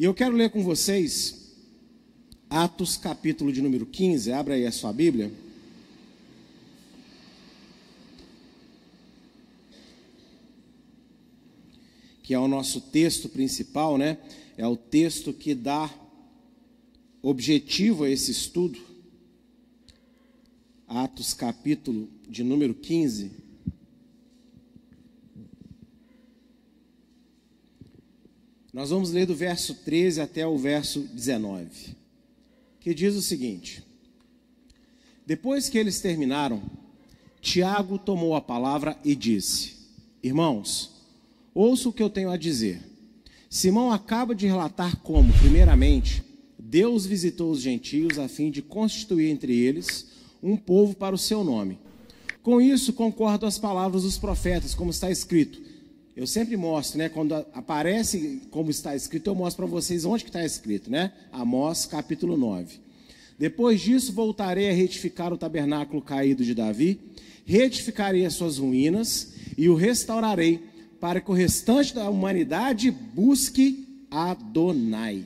E eu quero ler com vocês Atos, capítulo de número 15. Abra aí a sua Bíblia. Que é o nosso texto principal, né? É o texto que dá objetivo a esse estudo. Atos, capítulo de número 15. Nós vamos ler do verso 13 até o verso 19, que diz o seguinte: Depois que eles terminaram, Tiago tomou a palavra e disse: Irmãos, ouça o que eu tenho a dizer. Simão acaba de relatar como, primeiramente, Deus visitou os gentios a fim de constituir entre eles um povo para o seu nome. Com isso, concordo às palavras dos profetas, como está escrito. Eu sempre mostro, né? Quando aparece como está escrito, eu mostro para vocês onde que está escrito, né? Amós capítulo 9. Depois disso, voltarei a retificar o tabernáculo caído de Davi, retificarei as suas ruínas e o restaurarei, para que o restante da humanidade busque Adonai.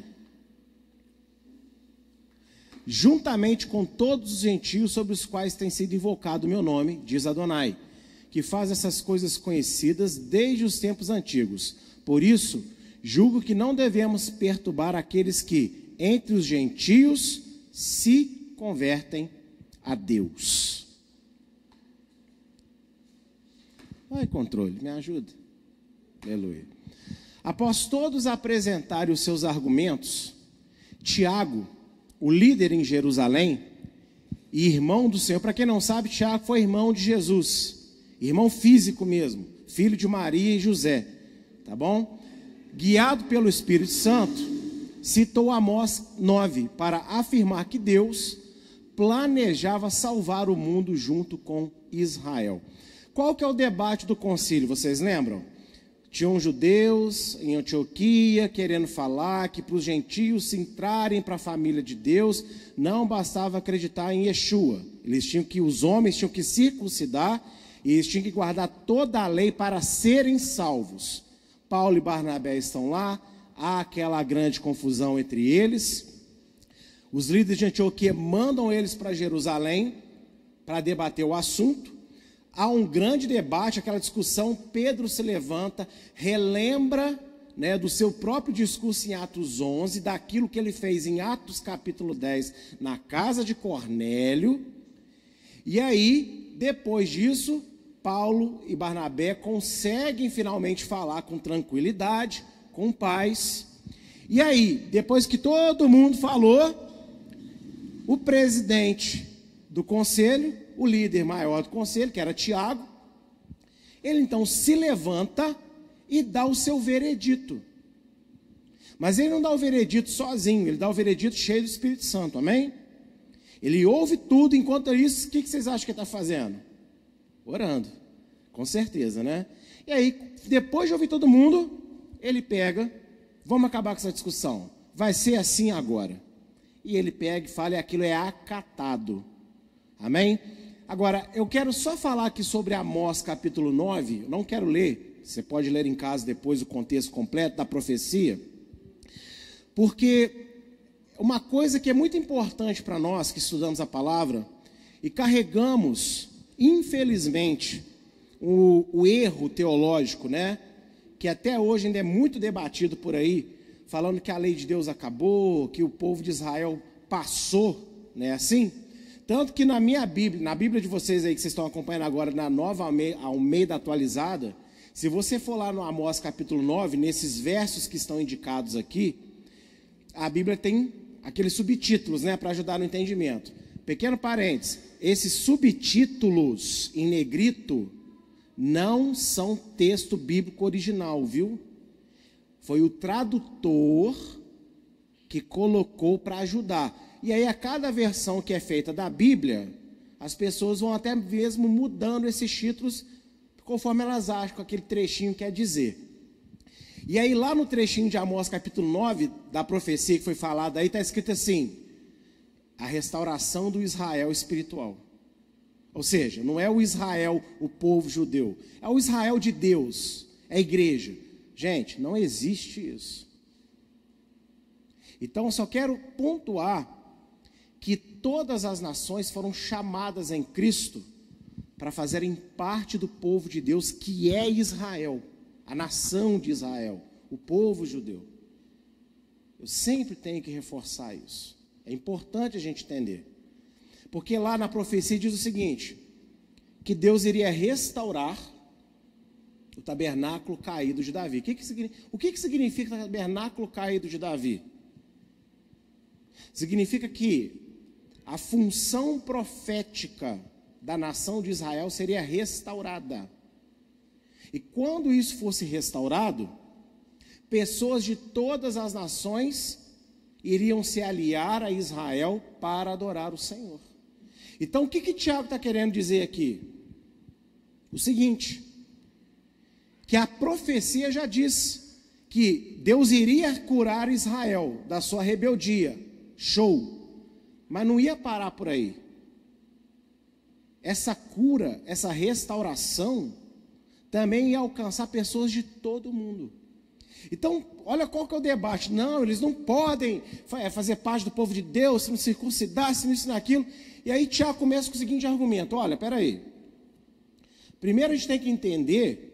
Juntamente com todos os gentios sobre os quais tem sido invocado o meu nome, diz Adonai que faz essas coisas conhecidas desde os tempos antigos. Por isso, julgo que não devemos perturbar aqueles que, entre os gentios, se convertem a Deus. Vai, controle, me ajuda. Aleluia. Após todos apresentarem os seus argumentos, Tiago, o líder em Jerusalém e irmão do Senhor, para quem não sabe, Tiago foi irmão de Jesus irmão físico mesmo, filho de Maria e José, tá bom? Guiado pelo Espírito Santo, citou Amós 9 para afirmar que Deus planejava salvar o mundo junto com Israel. Qual que é o debate do concílio, vocês lembram? Tinham judeus em Antioquia querendo falar que para os gentios se entrarem para a família de Deus, não bastava acreditar em Yeshua. Eles tinham que, os homens tinham que circuncidar e eles tinham que guardar toda a lei para serem salvos. Paulo e Barnabé estão lá, há aquela grande confusão entre eles. Os líderes de Antioquia mandam eles para Jerusalém para debater o assunto. Há um grande debate, aquela discussão. Pedro se levanta, relembra né, do seu próprio discurso em Atos 11, daquilo que ele fez em Atos capítulo 10, na casa de Cornélio. E aí, depois disso, Paulo e Barnabé conseguem finalmente falar com tranquilidade, com paz. E aí, depois que todo mundo falou, o presidente do conselho, o líder maior do conselho, que era Tiago, ele então se levanta e dá o seu veredito. Mas ele não dá o veredito sozinho, ele dá o veredito cheio do Espírito Santo, amém? Ele ouve tudo, enquanto isso, o que vocês acham que ele está fazendo? Orando, com certeza, né? E aí, depois de ouvir todo mundo, ele pega, vamos acabar com essa discussão. Vai ser assim agora. E ele pega e fala, e aquilo é acatado. Amém? Agora, eu quero só falar aqui sobre Amós capítulo 9, não quero ler, você pode ler em casa depois o contexto completo da profecia, porque uma coisa que é muito importante para nós que estudamos a palavra e carregamos infelizmente, o, o, erro teológico, né? Que até hoje ainda é muito debatido por aí, falando que a lei de Deus acabou, que o povo de Israel passou, né? Assim. Tanto que na minha Bíblia, na Bíblia de vocês aí que vocês estão acompanhando agora, na nova Almeida atualizada, se você for lá no Amós capítulo 9, nesses versos que estão indicados aqui, a Bíblia tem aqueles subtítulos, né, para ajudar no entendimento. Pequeno parênteses, esses subtítulos em negrito não são texto bíblico original, viu? Foi o tradutor que colocou para ajudar. E aí, a cada versão que é feita da Bíblia, as pessoas vão até mesmo mudando esses títulos conforme elas acham que aquele trechinho quer dizer. E aí, lá no trechinho de Amós, capítulo 9, da profecia que foi falada aí, está escrito assim: a restauração do Israel espiritual. Ou seja, não é o Israel, o povo judeu, é o Israel de Deus, é a igreja. Gente, não existe isso. Então, eu só quero pontuar que todas as nações foram chamadas em Cristo para fazerem parte do povo de Deus, que é Israel, a nação de Israel, o povo judeu. Eu sempre tenho que reforçar isso. É importante a gente entender. Porque lá na profecia diz o seguinte: que Deus iria restaurar o tabernáculo caído de Davi. O que, que, o que, que significa tabernáculo caído de Davi? Significa que a função profética da nação de Israel seria restaurada. E quando isso fosse restaurado, pessoas de todas as nações iriam se aliar a Israel para adorar o Senhor. Então, o que, que Tiago está querendo dizer aqui? O seguinte: que a profecia já diz que Deus iria curar Israel da sua rebeldia. Show. Mas não ia parar por aí. Essa cura, essa restauração, também ia alcançar pessoas de todo mundo. Então, olha qual que é o debate. Não, eles não podem é, fazer parte do povo de Deus, se não circuncidar, se não isso, naquilo. E aí Tiago começa com o seguinte argumento: olha, peraí. Primeiro a gente tem que entender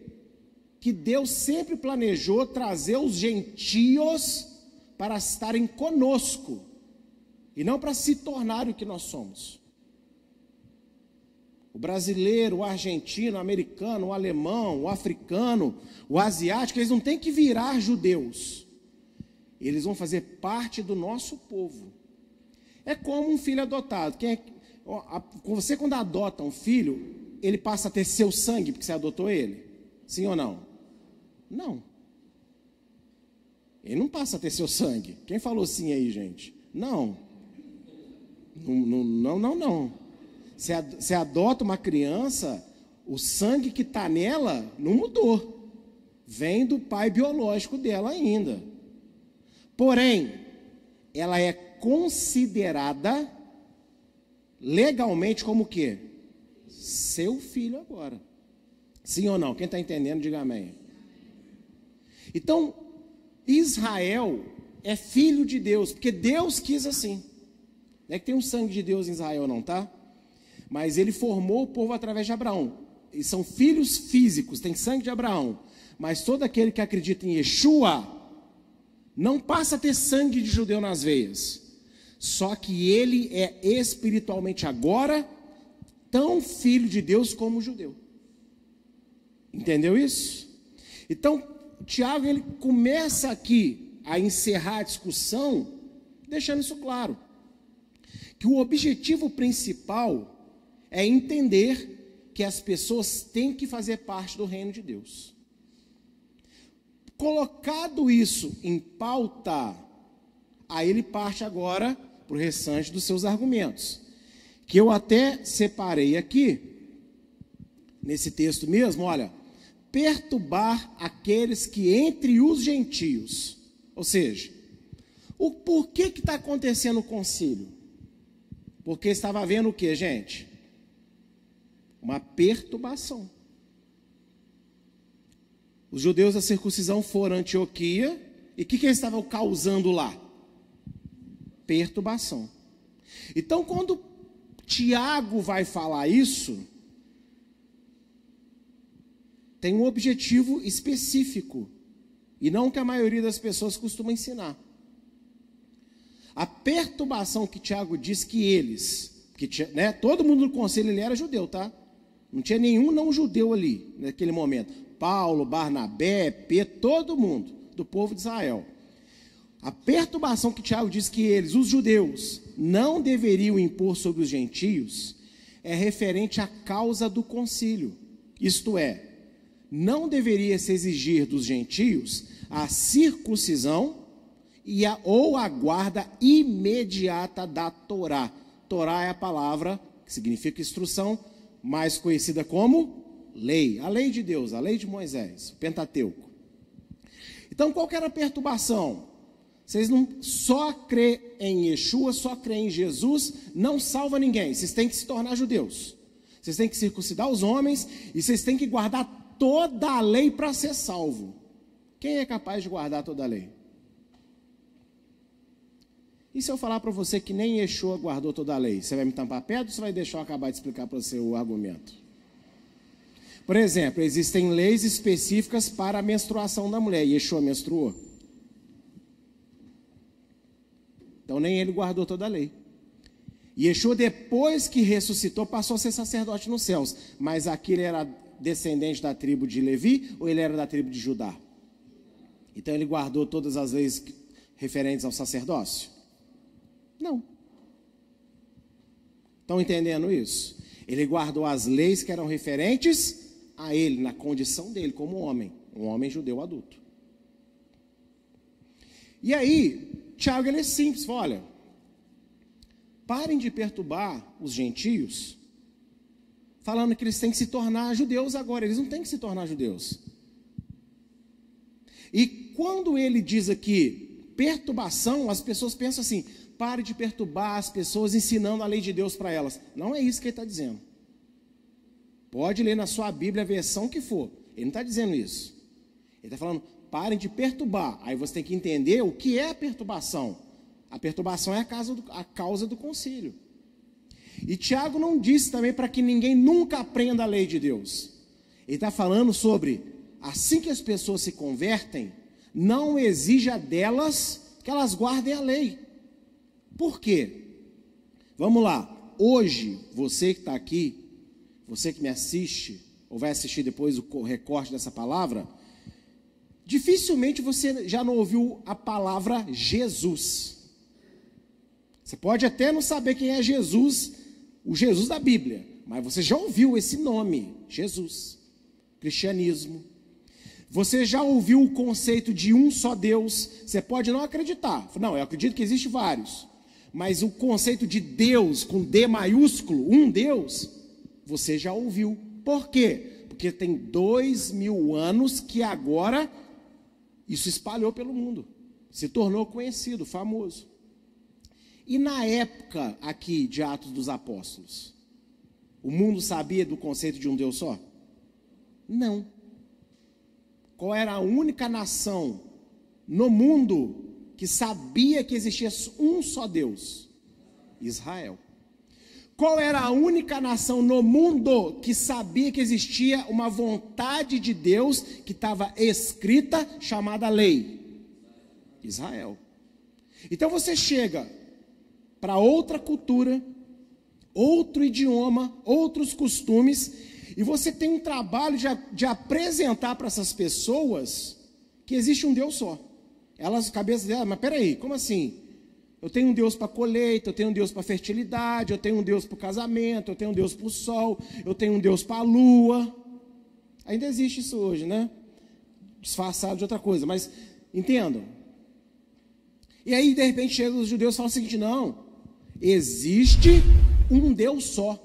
que Deus sempre planejou trazer os gentios para estarem conosco e não para se tornarem o que nós somos. O brasileiro, o argentino, o americano, o alemão, o africano, o asiático, eles não têm que virar judeus. Eles vão fazer parte do nosso povo. É como um filho adotado. Quem é, você, quando adota um filho, ele passa a ter seu sangue porque você adotou ele? Sim ou não? Não. Ele não passa a ter seu sangue. Quem falou sim aí, gente? Não. Não, não, não, não. Você adota uma criança, o sangue que está nela não mudou. Vem do pai biológico dela ainda. Porém, ela é considerada legalmente como o quê? Seu filho agora. Sim ou não? Quem está entendendo, diga amém. Então, Israel é filho de Deus, porque Deus quis assim. Não é que tem um sangue de Deus em Israel, não, tá? Mas ele formou o povo através de Abraão. E são filhos físicos, tem sangue de Abraão. Mas todo aquele que acredita em Yeshua não passa a ter sangue de judeu nas veias. Só que ele é espiritualmente agora tão filho de Deus como judeu. Entendeu isso? Então, Tiago ele começa aqui a encerrar a discussão, deixando isso claro. Que o objetivo principal é entender que as pessoas têm que fazer parte do reino de Deus. Colocado isso em pauta, aí ele parte agora para o restante dos seus argumentos, que eu até separei aqui, nesse texto mesmo, olha, perturbar aqueles que entre os gentios. Ou seja, o porquê que está acontecendo o concílio? Porque estava havendo o que, gente? Uma perturbação. Os judeus da circuncisão foram a Antioquia, e o que, que eles estavam causando lá? Perturbação. Então, quando Tiago vai falar isso, tem um objetivo específico e não que a maioria das pessoas costuma ensinar. A perturbação que Tiago diz que eles, que né, todo mundo do conselho ele era judeu, tá? Não tinha nenhum não judeu ali naquele momento. Paulo, Barnabé, Pedro, todo mundo do povo de Israel. A perturbação que Tiago diz que eles, os judeus, não deveriam impor sobre os gentios é referente à causa do concílio. Isto é, não deveria se exigir dos gentios a circuncisão e a, ou a guarda imediata da Torá. Torá é a palavra que significa instrução, mais conhecida como lei, a lei de Deus, a lei de Moisés, o Pentateuco. Então, qual que era a perturbação? Vocês não só crê em Yeshua, só crê em Jesus, não salva ninguém. Vocês têm que se tornar judeus. Vocês têm que circuncidar os homens e vocês têm que guardar toda a lei para ser salvo. Quem é capaz de guardar toda a lei? E se eu falar para você que nem Yeshua guardou toda a lei, você vai me tampar perto ou você vai deixar eu acabar de explicar para você o argumento? Por exemplo, existem leis específicas para a menstruação da mulher. Yeshua menstruou? Então nem ele guardou toda a lei. Yeshua, depois que ressuscitou, passou a ser sacerdote nos céus. Mas aqui ele era descendente da tribo de Levi ou ele era da tribo de Judá? Então ele guardou todas as leis referentes ao sacerdócio? Não. Estão entendendo isso? Ele guardou as leis que eram referentes a ele, na condição dele como homem, um homem judeu adulto. E aí, Tiago ele é simples, olha, parem de perturbar os gentios, falando que eles têm que se tornar judeus agora, eles não têm que se tornar judeus. E quando ele diz aqui perturbação, as pessoas pensam assim: pare de perturbar as pessoas ensinando a lei de Deus para elas. Não é isso que ele está dizendo. Pode ler na sua Bíblia a versão que for. Ele não está dizendo isso. Ele está falando, parem de perturbar. Aí você tem que entender o que é a perturbação. A perturbação é a causa do, a causa do concílio. E Tiago não disse também para que ninguém nunca aprenda a lei de Deus. Ele está falando sobre assim que as pessoas se convertem, não exija delas que elas guardem a lei. Por quê? Vamos lá. Hoje, você que está aqui, você que me assiste, ou vai assistir depois o recorte dessa palavra, dificilmente você já não ouviu a palavra Jesus. Você pode até não saber quem é Jesus, o Jesus da Bíblia, mas você já ouviu esse nome, Jesus. Cristianismo, você já ouviu o conceito de um só Deus? Você pode não acreditar. Não, eu acredito que existe vários. Mas o conceito de Deus com D maiúsculo, um Deus, você já ouviu. Por quê? Porque tem dois mil anos que agora isso espalhou pelo mundo. Se tornou conhecido, famoso. E na época aqui de Atos dos Apóstolos, o mundo sabia do conceito de um Deus só? Não qual era a única nação no mundo que sabia que existia um só Deus? Israel. Qual era a única nação no mundo que sabia que existia uma vontade de Deus que estava escrita, chamada lei? Israel. Então você chega para outra cultura, outro idioma, outros costumes, e você tem um trabalho de, de apresentar para essas pessoas que existe um Deus só. Elas, cabeça delas, mas peraí, como assim? Eu tenho um Deus para colheita, eu tenho um Deus para fertilidade, eu tenho um Deus para o casamento, eu tenho um Deus para o sol, eu tenho um Deus para a lua. Ainda existe isso hoje, né? Disfarçado de outra coisa, mas entendam. E aí, de repente, chegam os judeus e falam o seguinte: não, existe um Deus só.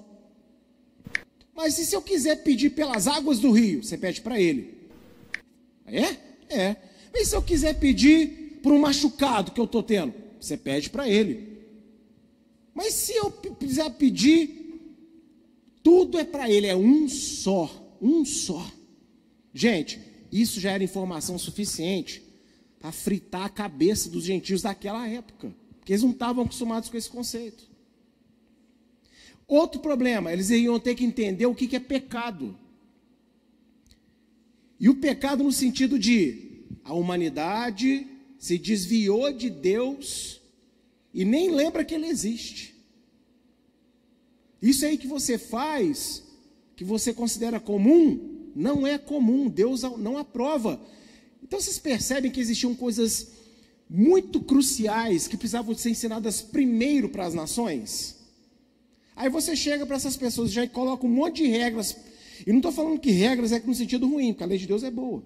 Mas e se eu quiser pedir pelas águas do rio? Você pede para ele. É? É. E se eu quiser pedir por um machucado que eu estou tendo? Você pede para ele. Mas se eu quiser pedir, tudo é para ele, é um só. Um só. Gente, isso já era informação suficiente para fritar a cabeça dos gentios daquela época. Porque eles não estavam acostumados com esse conceito. Outro problema, eles iam ter que entender o que é pecado. E o pecado no sentido de a humanidade se desviou de Deus e nem lembra que ele existe. Isso aí que você faz, que você considera comum, não é comum, Deus não aprova. Então vocês percebem que existiam coisas muito cruciais que precisavam ser ensinadas primeiro para as nações? Aí você chega para essas pessoas já coloca um monte de regras. E não estou falando que regras é no sentido ruim, porque a lei de Deus é boa.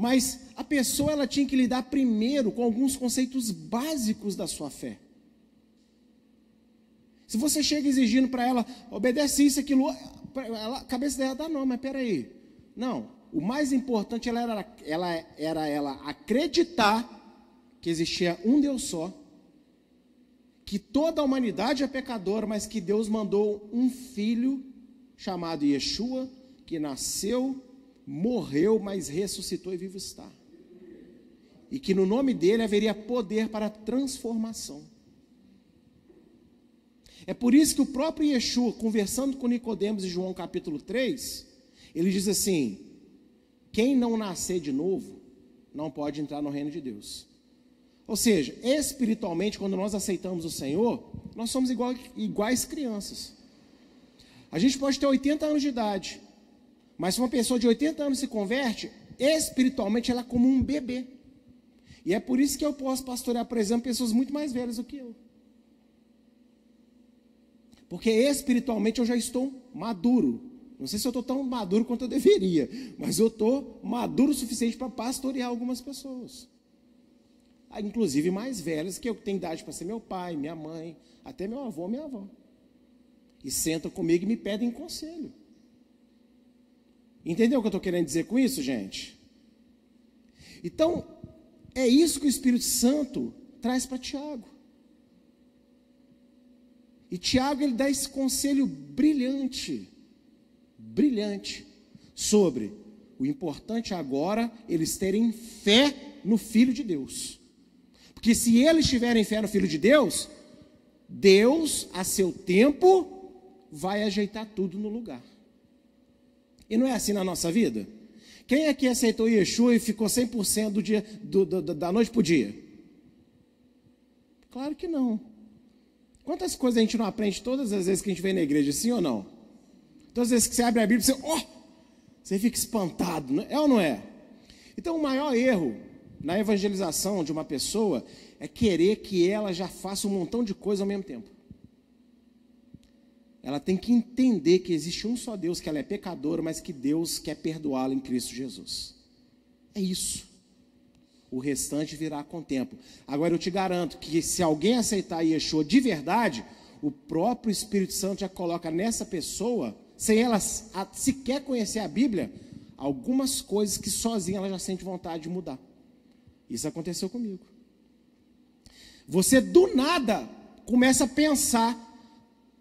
Mas a pessoa ela tinha que lidar primeiro com alguns conceitos básicos da sua fé. Se você chega exigindo para ela, obedece isso, aquilo, ela, a cabeça dela dá não, mas peraí. Não, o mais importante ela era, ela, era ela acreditar que existia um Deus só que toda a humanidade é pecadora, mas que Deus mandou um filho chamado Yeshua, que nasceu, morreu, mas ressuscitou e vivo está. e que no nome dele haveria poder para transformação. É por isso que o próprio Yeshua, conversando com Nicodemos em João capítulo 3, ele diz assim: quem não nascer de novo não pode entrar no reino de Deus. Ou seja, espiritualmente, quando nós aceitamos o Senhor, nós somos igual, iguais crianças. A gente pode ter 80 anos de idade, mas se uma pessoa de 80 anos se converte, espiritualmente ela é como um bebê. E é por isso que eu posso pastorear, por exemplo, pessoas muito mais velhas do que eu. Porque espiritualmente eu já estou maduro. Não sei se eu estou tão maduro quanto eu deveria, mas eu estou maduro o suficiente para pastorear algumas pessoas. Ah, inclusive mais velhas, que eu tenho idade para ser meu pai, minha mãe, até meu avô, minha avó. E sentam comigo e me pedem conselho. Entendeu o que eu estou querendo dizer com isso, gente? Então, é isso que o Espírito Santo traz para Tiago. E Tiago ele dá esse conselho brilhante, brilhante, sobre o importante agora eles terem fé no Filho de Deus. Porque se eles tiverem fé no Filho de Deus, Deus, a seu tempo, vai ajeitar tudo no lugar. E não é assim na nossa vida? Quem aqui aceitou Yeshua e ficou 100% do dia, do, do, da noite para o dia? Claro que não. Quantas coisas a gente não aprende todas as vezes que a gente vem na igreja, sim ou não? Todas as vezes que você abre a Bíblia, você, oh, você fica espantado, é ou não é? Então, o maior erro na evangelização de uma pessoa é querer que ela já faça um montão de coisas ao mesmo tempo. Ela tem que entender que existe um só Deus, que ela é pecadora, mas que Deus quer perdoá-la em Cristo Jesus. É isso. O restante virá com o tempo. Agora eu te garanto que se alguém aceitar Yeshua de verdade, o próprio Espírito Santo já coloca nessa pessoa, sem ela sequer conhecer a Bíblia, algumas coisas que sozinha ela já sente vontade de mudar. Isso aconteceu comigo. Você do nada começa a pensar,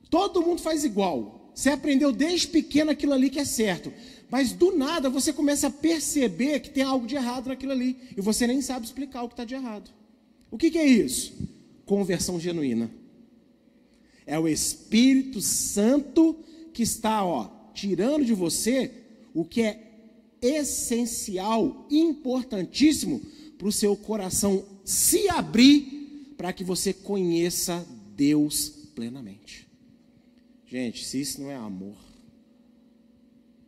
todo mundo faz igual. Você aprendeu desde pequeno aquilo ali que é certo. Mas do nada você começa a perceber que tem algo de errado naquilo ali. E você nem sabe explicar o que está de errado. O que, que é isso? Conversão genuína. É o Espírito Santo que está, ó, tirando de você o que é essencial, importantíssimo para o seu coração se abrir para que você conheça Deus plenamente. Gente, se isso não é amor.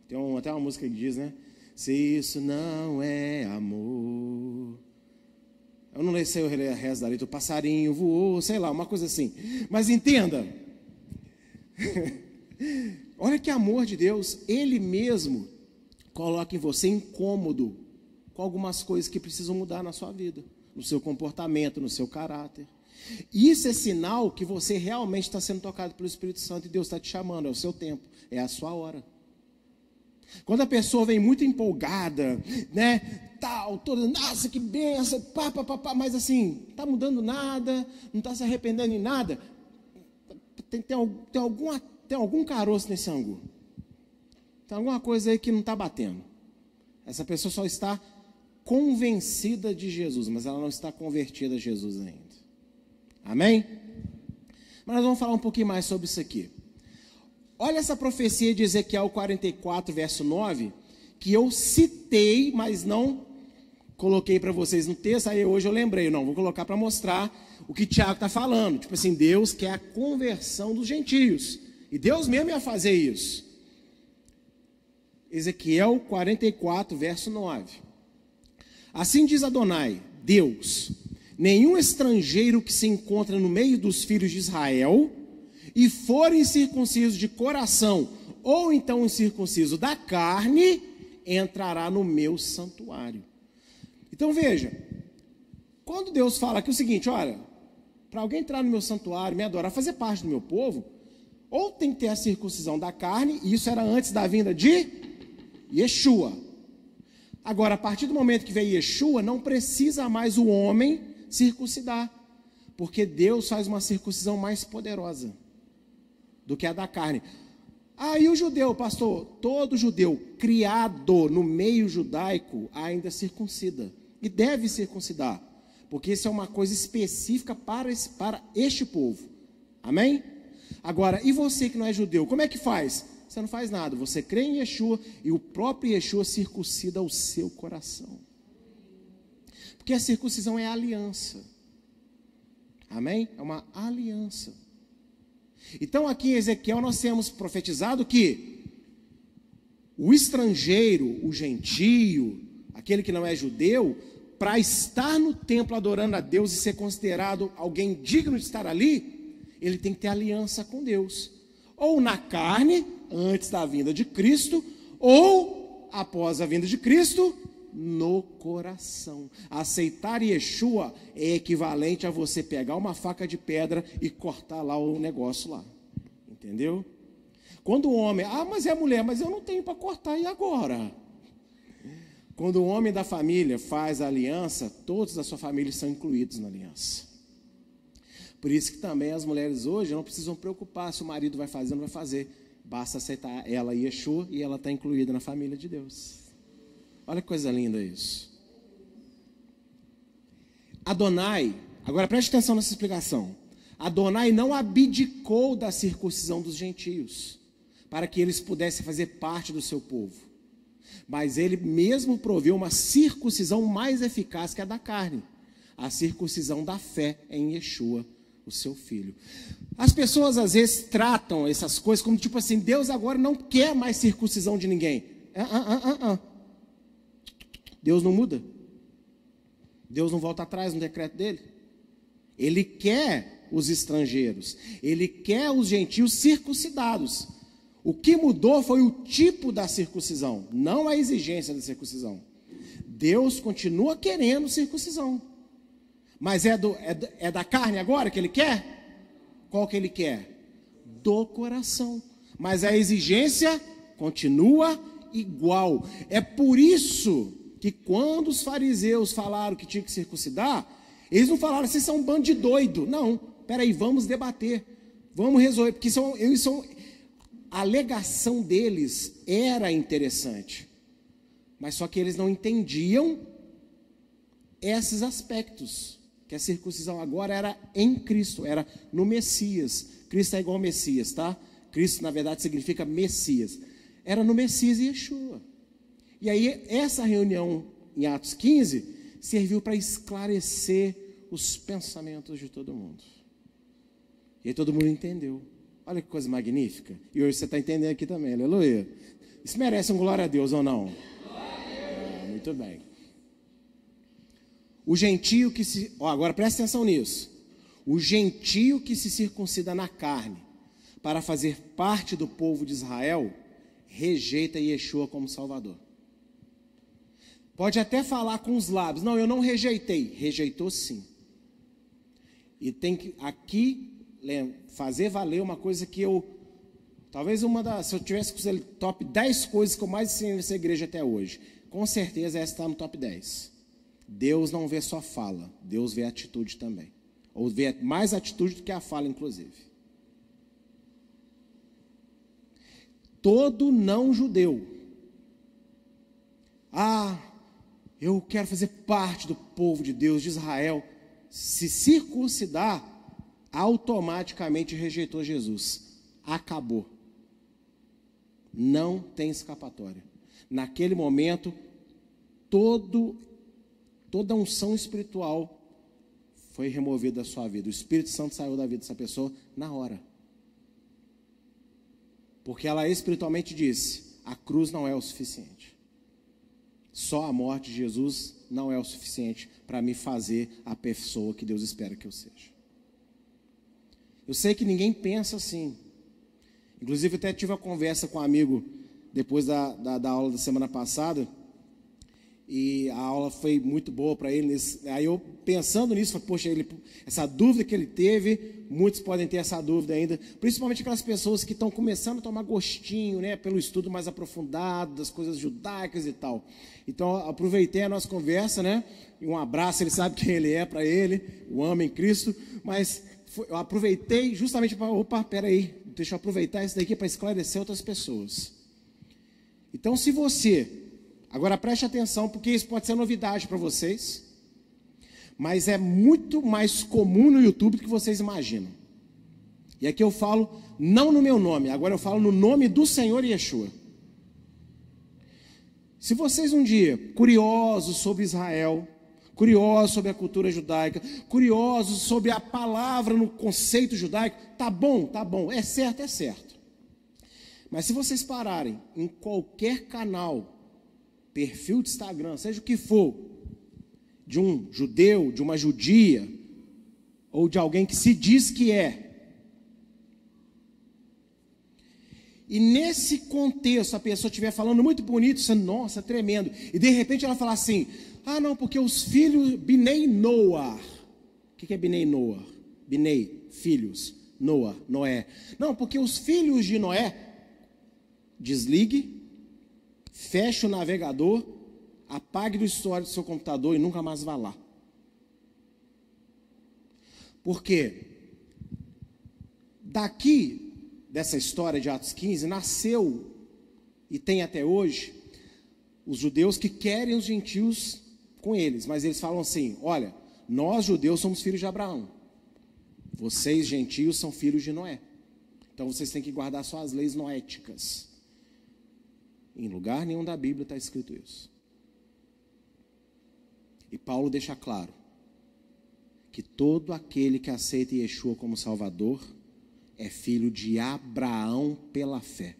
Tem um, até uma música que diz, né? Se isso não é amor. Eu não sei o resto da letra, o passarinho voou, sei lá, uma coisa assim. Mas entenda. Olha que amor de Deus, Ele mesmo coloca em você incômodo com algumas coisas que precisam mudar na sua vida, no seu comportamento, no seu caráter. Isso é sinal que você realmente está sendo tocado pelo Espírito Santo e Deus está te chamando, é o seu tempo, é a sua hora. Quando a pessoa vem muito empolgada, né, tal, toda, nossa, que benção, pá, pá, pá, pá, mas assim, está mudando nada, não está se arrependendo em nada, tem, tem, tem, alguma, tem algum caroço nesse ângulo. Tem alguma coisa aí que não está batendo. Essa pessoa só está convencida de Jesus, mas ela não está convertida a Jesus ainda. Amém? Mas nós vamos falar um pouquinho mais sobre isso aqui. Olha essa profecia de Ezequiel 44, verso 9, que eu citei, mas não coloquei para vocês no texto, aí hoje eu lembrei, não, vou colocar para mostrar o que Tiago está falando. Tipo assim, Deus quer a conversão dos gentios. E Deus mesmo ia fazer isso. Ezequiel 44, verso 9. Assim diz Adonai, Deus: nenhum estrangeiro que se encontra no meio dos filhos de Israel e for incircunciso de coração ou então incircunciso da carne, entrará no meu santuário. Então veja, quando Deus fala aqui o seguinte, olha, para alguém entrar no meu santuário, me adorar, fazer parte do meu povo, ou tem que ter a circuncisão da carne, e isso era antes da vinda de Yeshua. Agora, a partir do momento que veio Yeshua, não precisa mais o homem circuncidar, porque Deus faz uma circuncisão mais poderosa do que a da carne. Aí ah, o judeu, pastor, todo judeu criado no meio judaico ainda circuncida. e deve circuncidar, porque isso é uma coisa específica para, esse, para este povo. Amém? Agora, e você que não é judeu, como é que faz? Você não faz nada, você crê em Yeshua e o próprio Yeshua circuncida o seu coração. Porque a circuncisão é aliança. Amém? É uma aliança. Então, aqui em Ezequiel, nós temos profetizado que o estrangeiro, o gentio, aquele que não é judeu, para estar no templo adorando a Deus e ser considerado alguém digno de estar ali, ele tem que ter aliança com Deus. Ou na carne, antes da vinda de Cristo, ou após a vinda de Cristo, no coração. Aceitar Yeshua é equivalente a você pegar uma faca de pedra e cortar lá o negócio lá. Entendeu? Quando o homem, ah, mas é a mulher, mas eu não tenho para cortar, e agora? Quando o homem da família faz a aliança, todos da sua família são incluídos na aliança. Por isso que também as mulheres hoje não precisam preocupar se o marido vai fazer ou não vai fazer. Basta aceitar ela Yeshua e ela está incluída na família de Deus. Olha que coisa linda isso. Adonai, agora preste atenção nessa explicação. Adonai não abdicou da circuncisão dos gentios, para que eles pudessem fazer parte do seu povo. Mas ele mesmo proveu uma circuncisão mais eficaz que a da carne, a circuncisão da fé em Yeshua, o seu filho. As pessoas às vezes tratam essas coisas como tipo assim: Deus agora não quer mais circuncisão de ninguém. Ah, ah, ah, ah. Deus não muda. Deus não volta atrás no decreto dele. Ele quer os estrangeiros, ele quer os gentios circuncidados. O que mudou foi o tipo da circuncisão, não a exigência da circuncisão. Deus continua querendo circuncisão. Mas é, do, é, é da carne agora que ele quer? Qual que ele quer? Do coração. Mas a exigência continua igual. É por isso que quando os fariseus falaram que tinha que circuncidar, eles não falaram, vocês são um bando de doido. Não, peraí, vamos debater, vamos resolver, porque são, eles são, a alegação deles era interessante, mas só que eles não entendiam esses aspectos, que a circuncisão agora era em Cristo, era no Messias. Cristo é igual ao Messias, tá? Cristo, na verdade, significa Messias. Era no Messias e Yeshua. E aí, essa reunião em Atos 15 serviu para esclarecer os pensamentos de todo mundo. E aí todo mundo entendeu. Olha que coisa magnífica. E hoje você está entendendo aqui também, aleluia. Isso merece um glória a Deus ou não? É, muito bem. O gentio que se. Ó, agora presta atenção nisso. O gentio que se circuncida na carne para fazer parte do povo de Israel rejeita Yeshua como Salvador. Pode até falar com os lábios. Não, eu não rejeitei. Rejeitou sim. E tem que aqui fazer valer uma coisa que eu. Talvez uma das. Se eu tivesse que top 10 coisas que eu mais ensinei nessa igreja até hoje. Com certeza essa está no top 10. Deus não vê só fala, Deus vê atitude também. Ou vê mais atitude do que a fala, inclusive. Todo não judeu. Ah, eu quero fazer parte do povo de Deus, de Israel, se circuncidar, automaticamente rejeitou Jesus. Acabou. Não tem escapatória. Naquele momento, todo, toda unção espiritual foi removida da sua vida. O Espírito Santo saiu da vida dessa pessoa na hora. Porque ela espiritualmente disse: a cruz não é o suficiente. Só a morte de Jesus não é o suficiente para me fazer a pessoa que Deus espera que eu seja. Eu sei que ninguém pensa assim. Inclusive, até tive uma conversa com um amigo depois da, da, da aula da semana passada. E a aula foi muito boa para ele. Aí eu, pensando nisso, falei, poxa, ele, essa dúvida que ele teve, muitos podem ter essa dúvida ainda, principalmente aquelas pessoas que estão começando a tomar gostinho, né, pelo estudo mais aprofundado das coisas judaicas e tal. Então, aproveitei a nossa conversa, né, um abraço, ele sabe quem ele é para ele, o amo em Cristo, mas foi, eu aproveitei justamente para, opa, peraí, deixa eu aproveitar isso daqui para esclarecer outras pessoas. Então, se você Agora preste atenção, porque isso pode ser novidade para vocês, mas é muito mais comum no YouTube do que vocês imaginam. E aqui eu falo não no meu nome, agora eu falo no nome do Senhor Yeshua. Se vocês um dia, curiosos sobre Israel, curiosos sobre a cultura judaica, curiosos sobre a palavra no conceito judaico, tá bom, tá bom, é certo, é certo. Mas se vocês pararem em qualquer canal, perfil de Instagram, seja o que for, de um judeu, de uma judia, ou de alguém que se diz que é, e nesse contexto a pessoa estiver falando muito bonito, você, nossa, tremendo, e de repente ela falar assim: ah, não, porque os filhos, Binei Noah. O que é Binei Noah? Binei, filhos, Noah, Noé. Não, porque os filhos de Noé, desligue, feche o navegador, apague do histórico do seu computador e nunca mais vá lá. Porque daqui dessa história de Atos 15 nasceu e tem até hoje os judeus que querem os gentios com eles, mas eles falam assim: olha, nós judeus somos filhos de Abraão, vocês gentios são filhos de Noé. Então vocês têm que guardar suas leis noéticas. Em lugar nenhum da Bíblia está escrito isso. E Paulo deixa claro que todo aquele que aceita Yeshua como Salvador é filho de Abraão pela fé.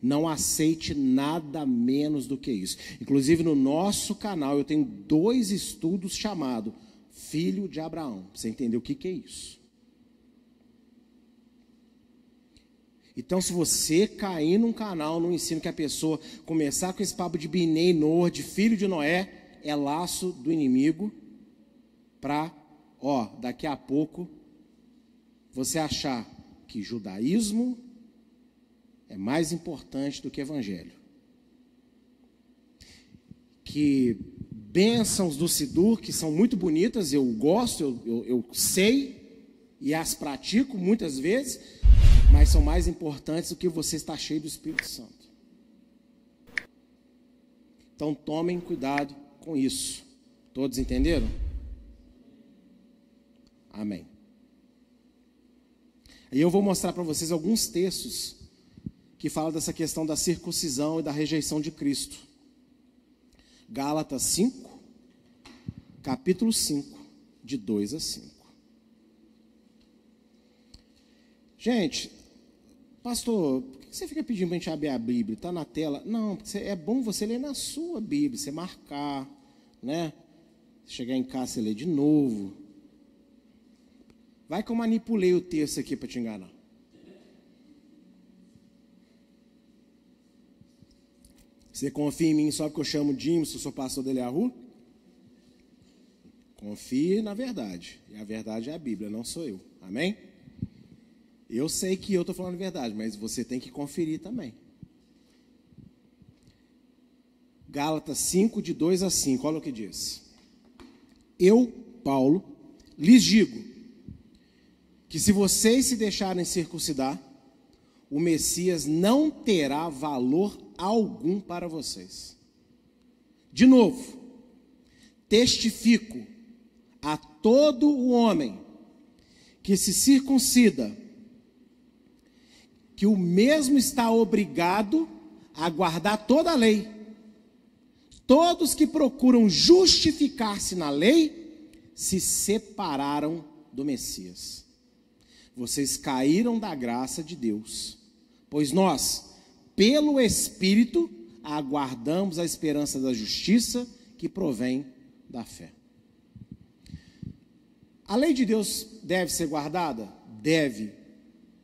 Não aceite nada menos do que isso. Inclusive no nosso canal eu tenho dois estudos chamados Filho de Abraão. Você entender o que, que é isso. Então, se você cair num canal, num ensino que a pessoa começar com esse papo de Binei Nor, de filho de Noé, é laço do inimigo para, ó, daqui a pouco você achar que judaísmo é mais importante do que evangelho. Que bênçãos do Sidur, que são muito bonitas, eu gosto, eu, eu, eu sei e as pratico muitas vezes, mas são mais importantes do que você estar cheio do Espírito Santo. Então tomem cuidado com isso. Todos entenderam? Amém. E eu vou mostrar para vocês alguns textos que fala dessa questão da circuncisão e da rejeição de Cristo. Gálatas 5, capítulo 5, de 2 a 5. Gente, pastor, por que você fica pedindo para a gente abrir a Bíblia? Está na tela? Não, é bom você ler na sua Bíblia, você marcar, né? Chegar em casa, você ler de novo. Vai que eu manipulei o texto aqui para te enganar. Você confia em mim só porque eu chamo Jim, se eu sou pastor dele a rua? Confie na verdade. E a verdade é a Bíblia, não sou eu. Amém? Eu sei que eu estou falando a verdade, mas você tem que conferir também. Gálatas 5, de 2 a 5, olha o que diz. Eu, Paulo, lhes digo que se vocês se deixarem circuncidar, o Messias não terá valor algum para vocês. De novo, testifico a todo o homem que se circuncida, que o mesmo está obrigado a guardar toda a lei. Todos que procuram justificar-se na lei se separaram do Messias. Vocês caíram da graça de Deus, pois nós pelo Espírito, aguardamos a esperança da justiça que provém da fé. A lei de Deus deve ser guardada? Deve.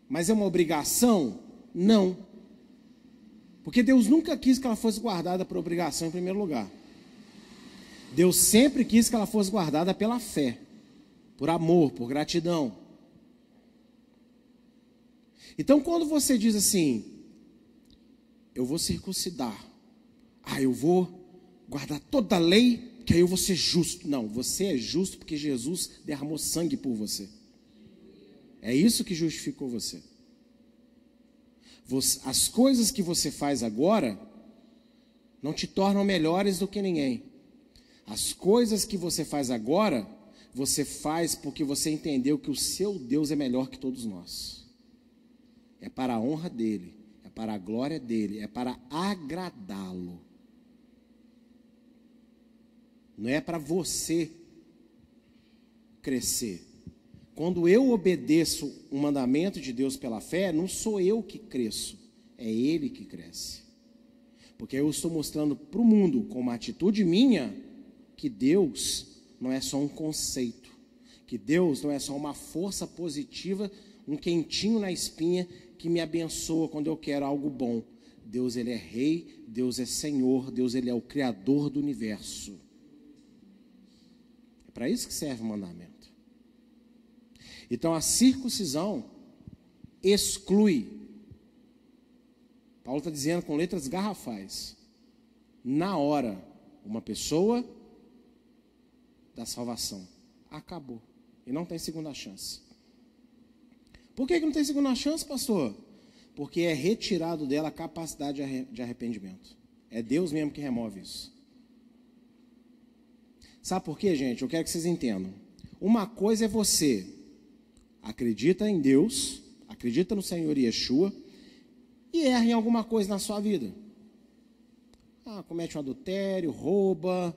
Mas é uma obrigação? Não. Porque Deus nunca quis que ela fosse guardada por obrigação em primeiro lugar. Deus sempre quis que ela fosse guardada pela fé, por amor, por gratidão. Então, quando você diz assim, eu vou circuncidar. Ah, eu vou guardar toda a lei, que aí eu vou ser justo. Não, você é justo porque Jesus derramou sangue por você. É isso que justificou você. você as coisas que você faz agora não te tornam melhores do que ninguém. As coisas que você faz agora, você faz porque você entendeu que o seu Deus é melhor que todos nós. É para a honra dele, é para a glória dele, é para agradá-lo. Não é para você crescer. Quando eu obedeço o mandamento de Deus pela fé, não sou eu que cresço, é Ele que cresce. Porque eu estou mostrando para o mundo, com uma atitude minha, que Deus não é só um conceito, que Deus não é só uma força positiva, um quentinho na espinha que me abençoa quando eu quero algo bom. Deus ele é rei, Deus é Senhor, Deus ele é o criador do universo. É para isso que serve o mandamento. Então a circuncisão exclui. Paulo está dizendo com letras garrafais. Na hora, uma pessoa da salvação. Acabou. E não tem segunda chance. Por que, que não tem segunda chance, pastor? Porque é retirado dela a capacidade de arrependimento. É Deus mesmo que remove isso. Sabe por quê, gente? Eu quero que vocês entendam. Uma coisa é você acredita em Deus, acredita no Senhor Yeshua e erra em alguma coisa na sua vida. Ah, comete um adultério, rouba,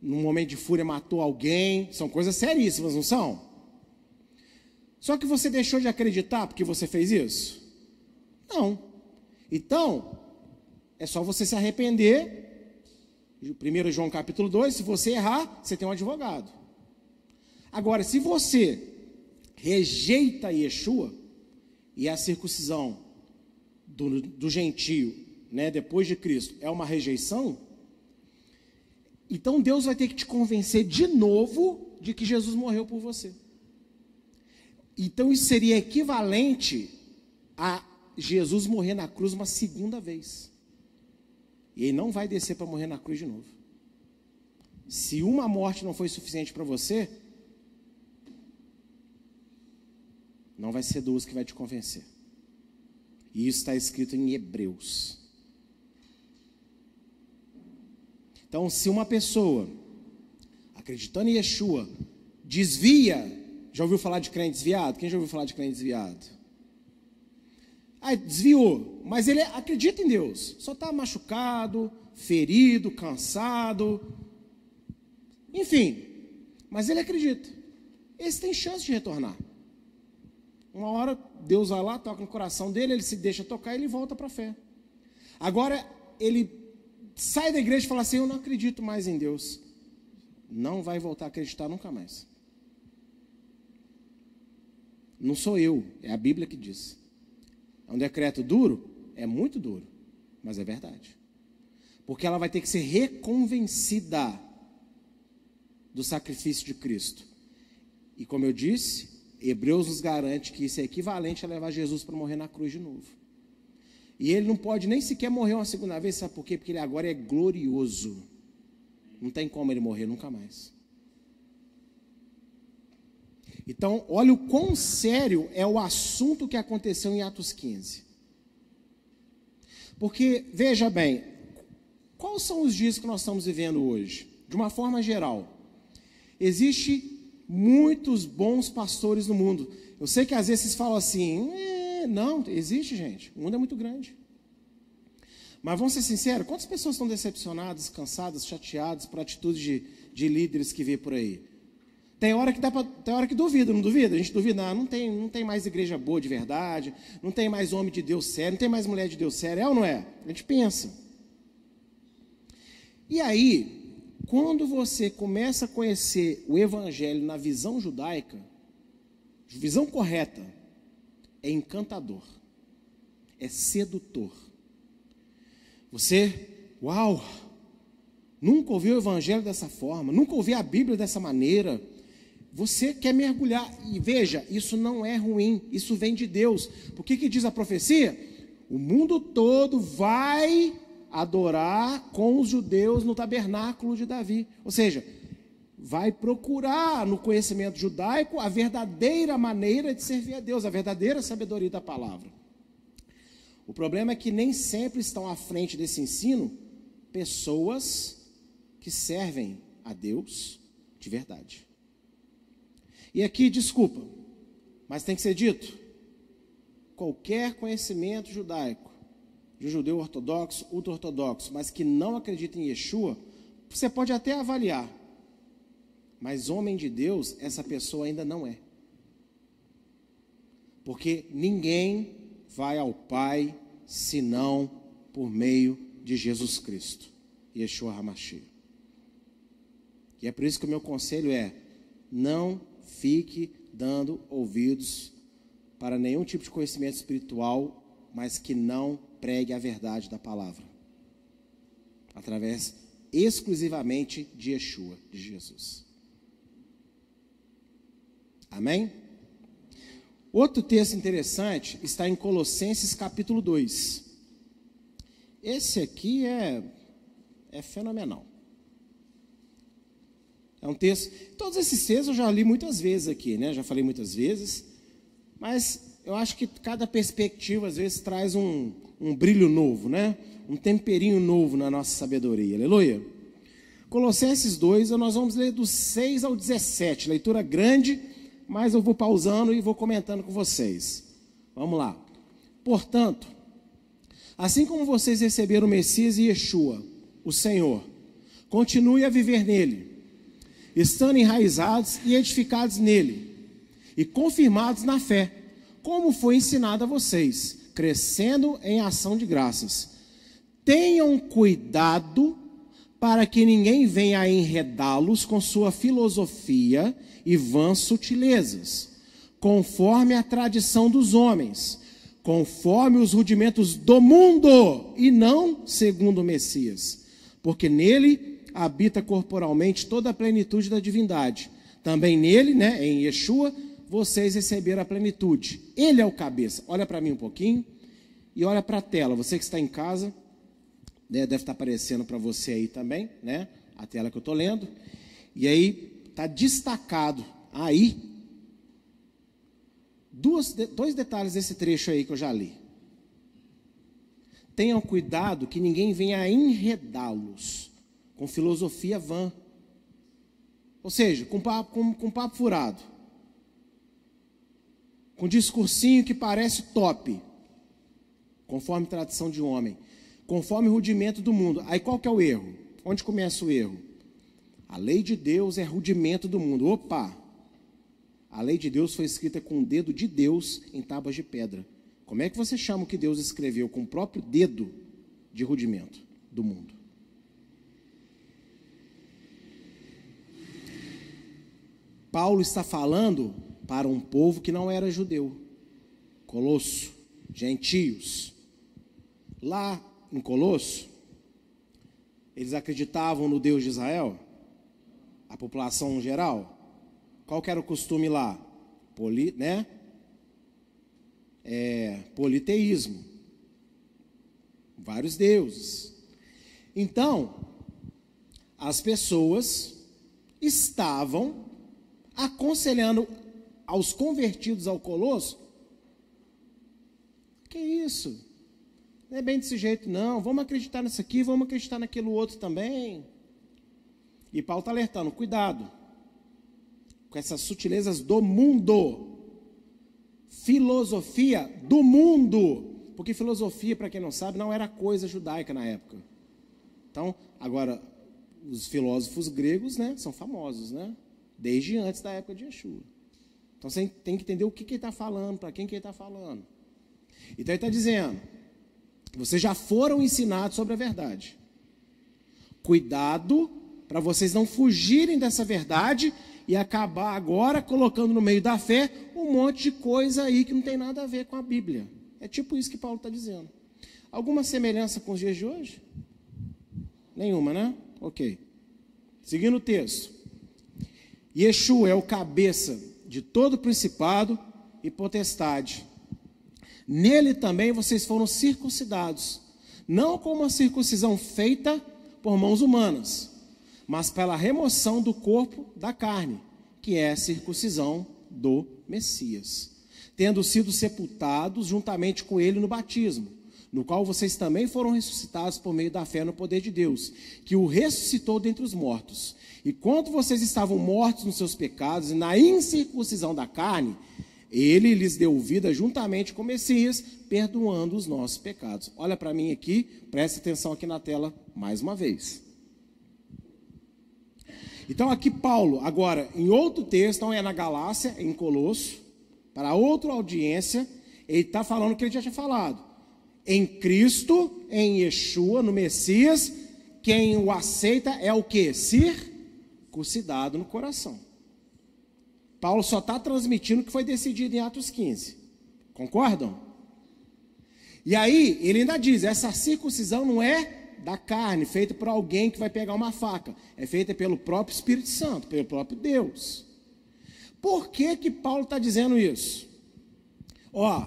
num momento de fúria matou alguém, são coisas seríssimas, não são? Só que você deixou de acreditar porque você fez isso? Não. Então, é só você se arrepender. 1 João capítulo 2, se você errar, você tem um advogado. Agora, se você rejeita Yeshua, e a circuncisão do, do gentio, né, depois de Cristo, é uma rejeição, então Deus vai ter que te convencer de novo de que Jesus morreu por você. Então isso seria equivalente a Jesus morrer na cruz uma segunda vez. E ele não vai descer para morrer na cruz de novo. Se uma morte não foi suficiente para você, não vai ser duas que vai te convencer. E isso está escrito em Hebreus. Então, se uma pessoa, acreditando em Yeshua, desvia, já ouviu falar de crente desviado? Quem já ouviu falar de crente desviado? Ah, desviou, mas ele acredita em Deus, só está machucado, ferido, cansado, enfim, mas ele acredita. Esse tem chance de retornar. Uma hora Deus vai lá, toca no coração dele, ele se deixa tocar e ele volta para a fé. Agora ele sai da igreja e fala assim: Eu não acredito mais em Deus. Não vai voltar a acreditar nunca mais. Não sou eu, é a Bíblia que diz. É um decreto duro? É muito duro, mas é verdade. Porque ela vai ter que ser reconvencida do sacrifício de Cristo. E como eu disse, Hebreus nos garante que isso é equivalente a levar Jesus para morrer na cruz de novo. E ele não pode nem sequer morrer uma segunda vez, sabe por quê? Porque ele agora é glorioso. Não tem como ele morrer nunca mais. Então, olha o quão sério é o assunto que aconteceu em Atos 15. Porque, veja bem, quais são os dias que nós estamos vivendo hoje? De uma forma geral, existe muitos bons pastores no mundo. Eu sei que às vezes vocês falam assim, é, não, existe gente, o mundo é muito grande. Mas vamos ser sinceros, quantas pessoas estão decepcionadas, cansadas, chateadas por atitudes de, de líderes que vê por aí? Tem hora que dá pra, tem hora que duvida, não duvida? A gente duvida, não, não tem, não tem mais igreja boa de verdade, não tem mais homem de Deus sério, não tem mais mulher de Deus sério, é ou não é? A gente pensa. E aí, quando você começa a conhecer o evangelho na visão judaica, visão correta, é encantador, é sedutor. Você, uau, nunca ouviu o evangelho dessa forma, nunca ouvi a Bíblia dessa maneira. Você quer mergulhar, e veja, isso não é ruim, isso vem de Deus. Por que, que diz a profecia? O mundo todo vai adorar com os judeus no tabernáculo de Davi. Ou seja, vai procurar no conhecimento judaico a verdadeira maneira de servir a Deus, a verdadeira sabedoria da palavra. O problema é que nem sempre estão à frente desse ensino pessoas que servem a Deus de verdade. E aqui, desculpa, mas tem que ser dito: qualquer conhecimento judaico, de um judeu ortodoxo, ultra-ortodoxo, mas que não acredita em Yeshua, você pode até avaliar, mas homem de Deus, essa pessoa ainda não é. Porque ninguém vai ao Pai senão por meio de Jesus Cristo, Yeshua HaMashiach. E é por isso que o meu conselho é: não fique dando ouvidos para nenhum tipo de conhecimento espiritual, mas que não pregue a verdade da palavra. Através exclusivamente de Yeshua, de Jesus. Amém? Outro texto interessante está em Colossenses capítulo 2. Esse aqui é, é fenomenal. É um texto. Todos esses textos eu já li muitas vezes aqui, né? Já falei muitas vezes. Mas eu acho que cada perspectiva, às vezes, traz um, um brilho novo, né? Um temperinho novo na nossa sabedoria. Aleluia. Colossenses 2, nós vamos ler do 6 ao 17. Leitura grande, mas eu vou pausando e vou comentando com vocês. Vamos lá. Portanto, assim como vocês receberam o Messias e Yeshua, o Senhor, continue a viver nele estando enraizados e edificados nele, e confirmados na fé, como foi ensinado a vocês, crescendo em ação de graças. Tenham cuidado para que ninguém venha a enredá-los com sua filosofia e vãs sutilezas, conforme a tradição dos homens, conforme os rudimentos do mundo, e não segundo o Messias, porque nele habita corporalmente toda a plenitude da divindade. Também nele, né, em Yeshua, vocês receberam a plenitude. Ele é o cabeça. Olha para mim um pouquinho e olha para a tela. Você que está em casa, né, deve estar aparecendo para você aí também, né? A tela que eu estou lendo. E aí está destacado aí duas, dois detalhes desse trecho aí que eu já li. Tenham cuidado que ninguém venha enredá-los com filosofia vã. Ou seja, com papo, com, com papo furado. Com discursinho que parece top. Conforme tradição de homem. Conforme rudimento do mundo. Aí qual que é o erro? Onde começa o erro? A lei de Deus é rudimento do mundo. Opa! A lei de Deus foi escrita com o dedo de Deus em tábuas de pedra. Como é que você chama o que Deus escreveu com o próprio dedo de rudimento do mundo? Paulo está falando para um povo que não era judeu, Colosso, gentios. Lá em Colosso, eles acreditavam no Deus de Israel, a população geral. Qual era o costume lá? Poli, né? É, politeísmo. Vários deuses. Então, as pessoas estavam aconselhando aos convertidos ao Colosso, que isso? Não é bem desse jeito, não. Vamos acreditar nisso aqui, vamos acreditar naquilo outro também. E Paulo está alertando: cuidado com essas sutilezas do mundo. Filosofia do mundo. Porque filosofia, para quem não sabe, não era coisa judaica na época. Então, agora, os filósofos gregos né, são famosos, né? desde antes da época de Yeshua. Então você tem que entender o que, que ele está falando, para quem que ele está falando. Então ele está dizendo: vocês já foram ensinados sobre a verdade. Cuidado para vocês não fugirem dessa verdade e acabar agora colocando no meio da fé um monte de coisa aí que não tem nada a ver com a Bíblia. É tipo isso que Paulo está dizendo. Alguma semelhança com os dias de hoje? Nenhuma, né? Ok. Seguindo o texto. Yeshua é o cabeça de todo principado e potestade. Nele também vocês foram circuncidados, não com uma circuncisão feita por mãos humanas, mas pela remoção do corpo da carne, que é a circuncisão do Messias, tendo sido sepultados juntamente com ele no batismo, no qual vocês também foram ressuscitados por meio da fé no poder de Deus, que o ressuscitou dentre os mortos. E quando vocês estavam mortos nos seus pecados e na incircuncisão da carne, ele lhes deu vida juntamente com Messias, perdoando os nossos pecados. Olha para mim aqui, preste atenção aqui na tela mais uma vez. Então, aqui Paulo, agora, em outro texto, não é na Galácia, é em Colosso, para outra audiência, ele está falando o que ele já tinha falado. Em Cristo, em Yeshua, no Messias, quem o aceita é o que? Circuncidado no coração. Paulo só está transmitindo o que foi decidido em Atos 15. Concordam? E aí, ele ainda diz: essa circuncisão não é da carne, feita por alguém que vai pegar uma faca, é feita pelo próprio Espírito Santo, pelo próprio Deus. Por que que Paulo está dizendo isso? Ó,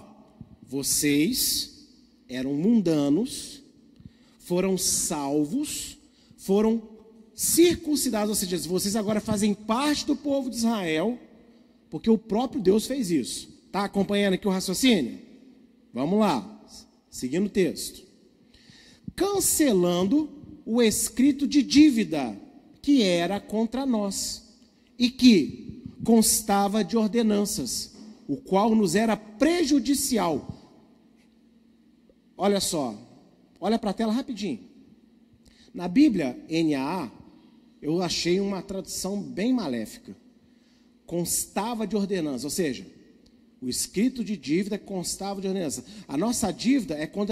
vocês eram mundanos, foram salvos, foram circuncidados, ou seja, vocês agora fazem parte do povo de Israel, porque o próprio Deus fez isso. Está acompanhando aqui o raciocínio? Vamos lá, seguindo o texto cancelando o escrito de dívida que era contra nós e que constava de ordenanças, o qual nos era prejudicial. Olha só, olha para a tela rapidinho. Na Bíblia NAA, eu achei uma tradução bem maléfica. Constava de ordenança, ou seja, o escrito de dívida constava de ordenança. A nossa dívida é quando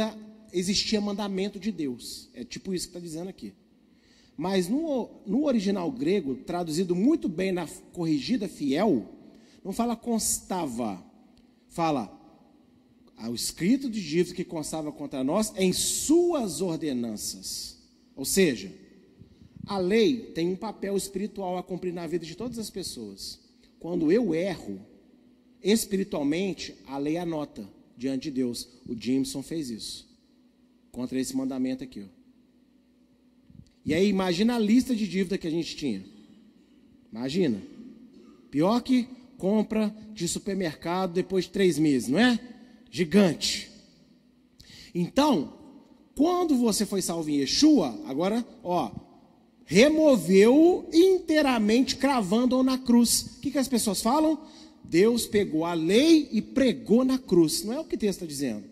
existia mandamento de Deus. É tipo isso que está dizendo aqui. Mas no, no original grego, traduzido muito bem na corrigida fiel, não fala constava, fala o escrito de dívida que constava contra nós em suas ordenanças. Ou seja, a lei tem um papel espiritual a cumprir na vida de todas as pessoas. Quando eu erro, espiritualmente, a lei anota diante de Deus. O Jameson fez isso contra esse mandamento aqui. Ó. E aí, imagina a lista de dívida que a gente tinha. Imagina. Pior que compra de supermercado depois de três meses, não é? Gigante. Então, quando você foi salvo em Yeshua, agora, ó, removeu inteiramente, cravando-o na cruz. O que, que as pessoas falam? Deus pegou a lei e pregou na cruz. Não é o que o texto está dizendo.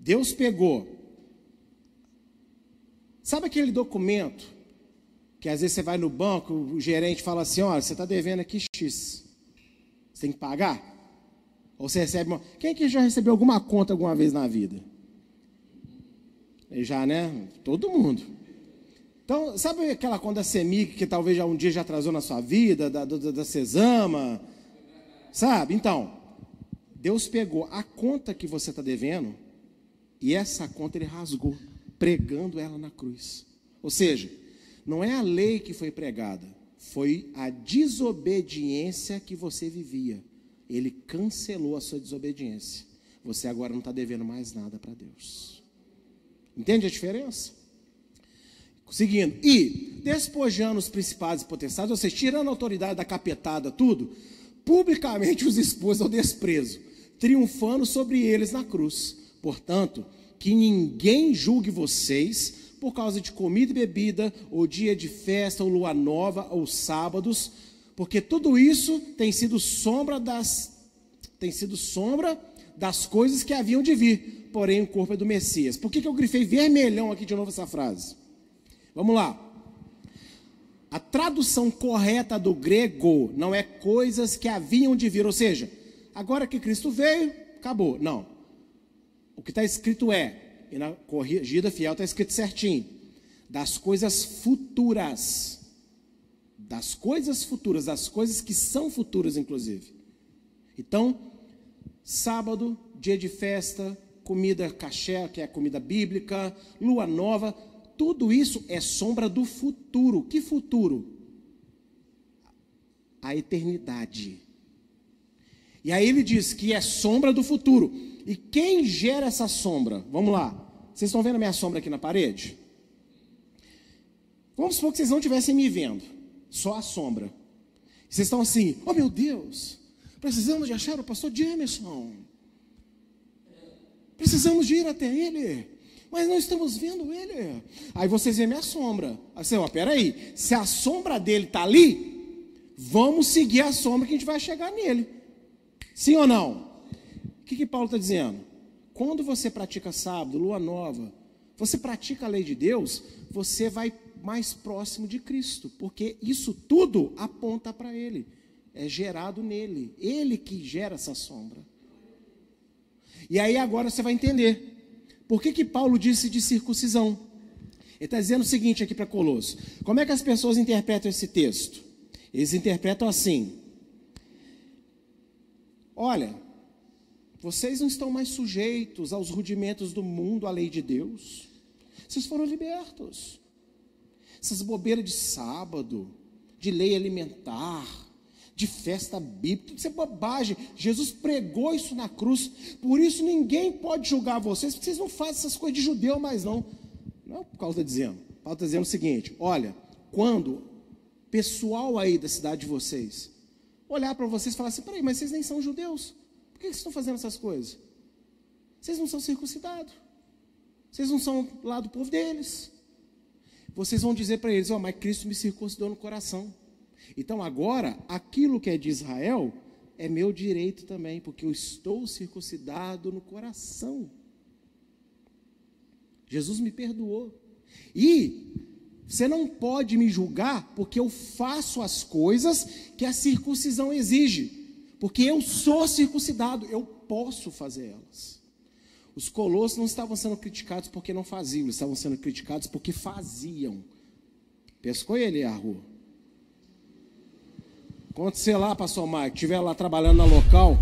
Deus pegou Sabe aquele documento que às vezes você vai no banco, o gerente fala assim: olha, você está devendo aqui X. Você tem que pagar? Você recebe uma. Quem que já recebeu alguma conta alguma vez na vida? Já, né? Todo mundo. Então, sabe aquela conta da CEMIC que talvez já um dia já atrasou na sua vida, da, da, da Cesama? Sabe? Então, Deus pegou a conta que você está devendo e essa conta ele rasgou pregando ela na cruz. Ou seja, não é a lei que foi pregada, foi a desobediência que você vivia. Ele cancelou a sua desobediência. Você agora não está devendo mais nada para Deus. Entende a diferença? Seguindo, e despojando os principados e potestades, ou seja, tirando a autoridade da capetada, tudo, publicamente os expôs ao desprezo, triunfando sobre eles na cruz. Portanto, que ninguém julgue vocês por causa de comida e bebida, ou dia de festa, ou lua nova, ou sábados, porque tudo isso tem sido sombra das tem sido sombra das coisas que haviam de vir, porém o corpo é do Messias. Por que, que eu grifei vermelhão aqui de novo essa frase? Vamos lá. A tradução correta do grego não é coisas que haviam de vir, ou seja, agora que Cristo veio, acabou. Não. O que está escrito é, e na corrigida fiel está escrito certinho, das coisas futuras. Das coisas futuras, das coisas que são futuras, inclusive. Então, sábado, dia de festa, comida caché, que é comida bíblica, lua nova, tudo isso é sombra do futuro. Que futuro? A eternidade. E aí ele diz que é sombra do futuro. E quem gera essa sombra? Vamos lá. Vocês estão vendo a minha sombra aqui na parede? Vamos supor que vocês não estivessem me vendo, só a sombra. Vocês estão assim, oh meu Deus, precisamos de achar o pastor Jameson. Precisamos de ir até ele. Mas não estamos vendo ele. Aí vocês veem minha sombra. Aí você, ó, peraí, se a sombra dele está ali, vamos seguir a sombra que a gente vai chegar nele. Sim ou não? O que, que Paulo está dizendo? Quando você pratica sábado, lua nova, você pratica a lei de Deus, você vai mais próximo de Cristo, porque isso tudo aponta para Ele, é gerado nele, Ele que gera essa sombra. E aí agora você vai entender por que, que Paulo disse de circuncisão. Ele está dizendo o seguinte aqui para Colosso: como é que as pessoas interpretam esse texto? Eles interpretam assim: olha, vocês não estão mais sujeitos aos rudimentos do mundo, à lei de Deus. Vocês foram libertos. Essas bobeiras de sábado, de lei alimentar, de festa bíblica, tudo isso é bobagem. Jesus pregou isso na cruz, por isso ninguém pode julgar vocês, porque vocês não fazem essas coisas de judeu mais não. Não é Paulo está dizendo. Paulo está dizendo o seguinte: olha, quando pessoal aí da cidade de vocês olhar para vocês e falar assim: peraí, mas vocês nem são judeus que vocês estão fazendo essas coisas? Vocês não são circuncidados. Vocês não são lá do povo deles. Vocês vão dizer para eles: Ó, oh, mas Cristo me circuncidou no coração. Então agora, aquilo que é de Israel é meu direito também, porque eu estou circuncidado no coração. Jesus me perdoou. E você não pode me julgar porque eu faço as coisas que a circuncisão exige. Porque eu sou circuncidado, eu posso fazer elas. Os colossos não estavam sendo criticados porque não faziam, eles estavam sendo criticados porque faziam. Pescou ele a rua. Quando você lá, pastor Mike, estiver lá trabalhando na local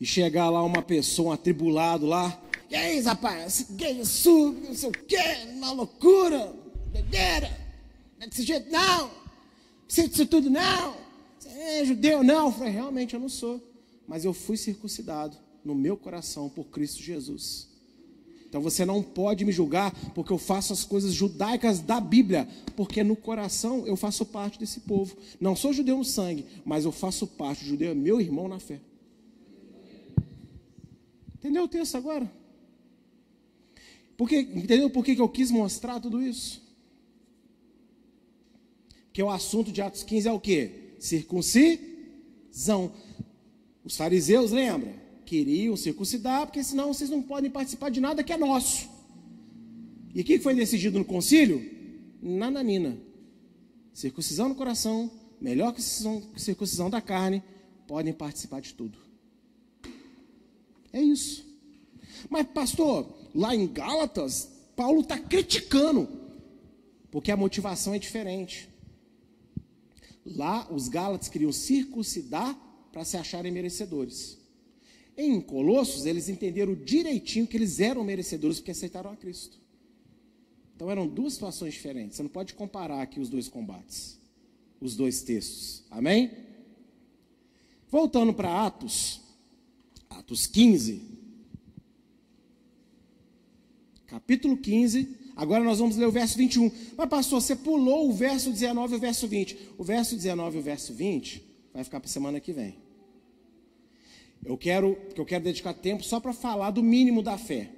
e chegar lá uma pessoa, um atribulado lá, e aí, rapaz, gay, sul, não sei o quê, uma loucura, doideira, não é desse jeito não, precisa disso tudo não é judeu? Não, eu falei, realmente eu não sou. Mas eu fui circuncidado no meu coração por Cristo Jesus. Então você não pode me julgar porque eu faço as coisas judaicas da Bíblia, porque no coração eu faço parte desse povo. Não sou judeu no sangue, mas eu faço parte. O judeu é meu irmão na fé. Entendeu o texto agora? Porque, entendeu por que eu quis mostrar tudo isso? Que o assunto de Atos 15 é o quê? circuncisão. Os fariseus, lembra? Queriam circuncidar, porque senão vocês não podem participar de nada que é nosso. E o que foi decidido no concílio? Nananina. Circuncisão no coração, melhor que circuncisão da carne, podem participar de tudo. É isso. Mas, pastor, lá em Gálatas, Paulo está criticando, porque a motivação é diferente. Lá, os Gálatas queriam circuncidar para se acharem merecedores. Em Colossos, eles entenderam direitinho que eles eram merecedores porque aceitaram a Cristo. Então eram duas situações diferentes. Você não pode comparar aqui os dois combates, os dois textos. Amém? Voltando para Atos, Atos 15, capítulo 15, Agora nós vamos ler o verso 21. Mas, pastor, você pulou o verso 19 e o verso 20. O verso 19 e o verso 20 vai ficar para a semana que vem. Eu quero, eu quero dedicar tempo só para falar do mínimo da fé.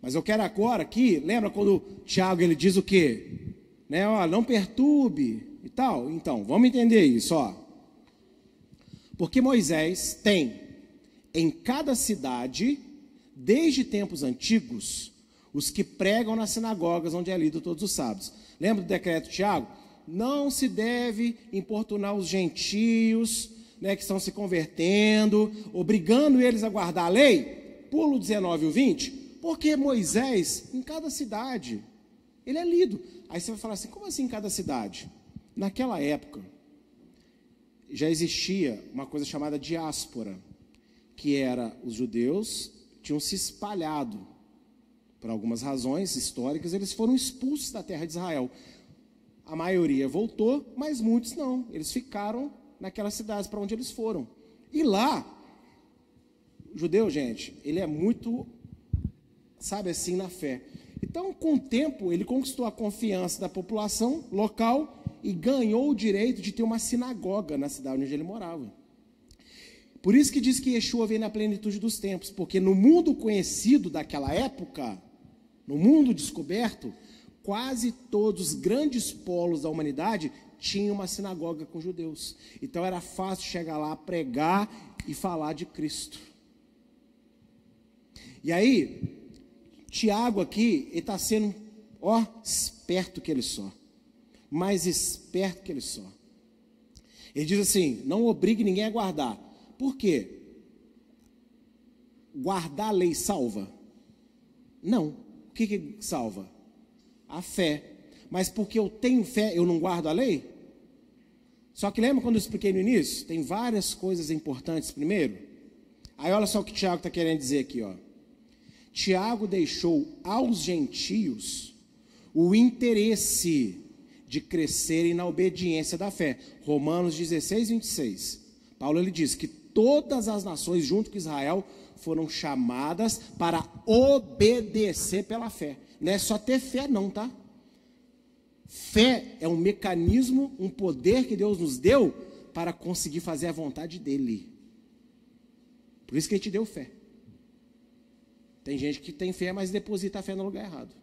Mas eu quero agora aqui, lembra quando Tiago ele diz o quê? Né, ó, não perturbe e tal. Então, vamos entender isso, ó. Porque Moisés tem em cada cidade, desde tempos antigos, os que pregam nas sinagogas onde é lido todos os sábados. Lembra do decreto Tiago? Não se deve importunar os gentios, né, que estão se convertendo, obrigando eles a guardar a lei. Pulo 19 e 20, porque Moisés, em cada cidade, ele é lido. Aí você vai falar assim: como assim em cada cidade? Naquela época, já existia uma coisa chamada diáspora, que era os judeus tinham se espalhado por algumas razões históricas, eles foram expulsos da terra de Israel. A maioria voltou, mas muitos não. Eles ficaram naquelas cidades para onde eles foram. E lá, o judeu, gente, ele é muito, sabe assim, na fé. Então, com o tempo, ele conquistou a confiança da população local e ganhou o direito de ter uma sinagoga na cidade onde ele morava. Por isso que diz que Yeshua vem na plenitude dos tempos, porque no mundo conhecido daquela época, no mundo descoberto, quase todos os grandes polos da humanidade tinham uma sinagoga com judeus. Então era fácil chegar lá, pregar e falar de Cristo. E aí, Tiago aqui, ele está sendo, ó, esperto que ele só. Mais esperto que ele só. Ele diz assim: não obrigue ninguém a guardar. Por quê? Guardar a lei salva? Não. O que, que salva? A fé. Mas porque eu tenho fé, eu não guardo a lei? Só que lembra quando eu expliquei no início? Tem várias coisas importantes primeiro. Aí olha só o que Tiago está querendo dizer aqui, ó. Tiago deixou aos gentios o interesse de crescerem na obediência da fé. Romanos 16, 26. Paulo ele diz que todas as nações, junto com Israel, foram chamadas para obedecer pela fé. Não é só ter fé, não, tá? Fé é um mecanismo, um poder que Deus nos deu para conseguir fazer a vontade dEle. Por isso que Ele te deu fé. Tem gente que tem fé, mas deposita a fé no lugar errado.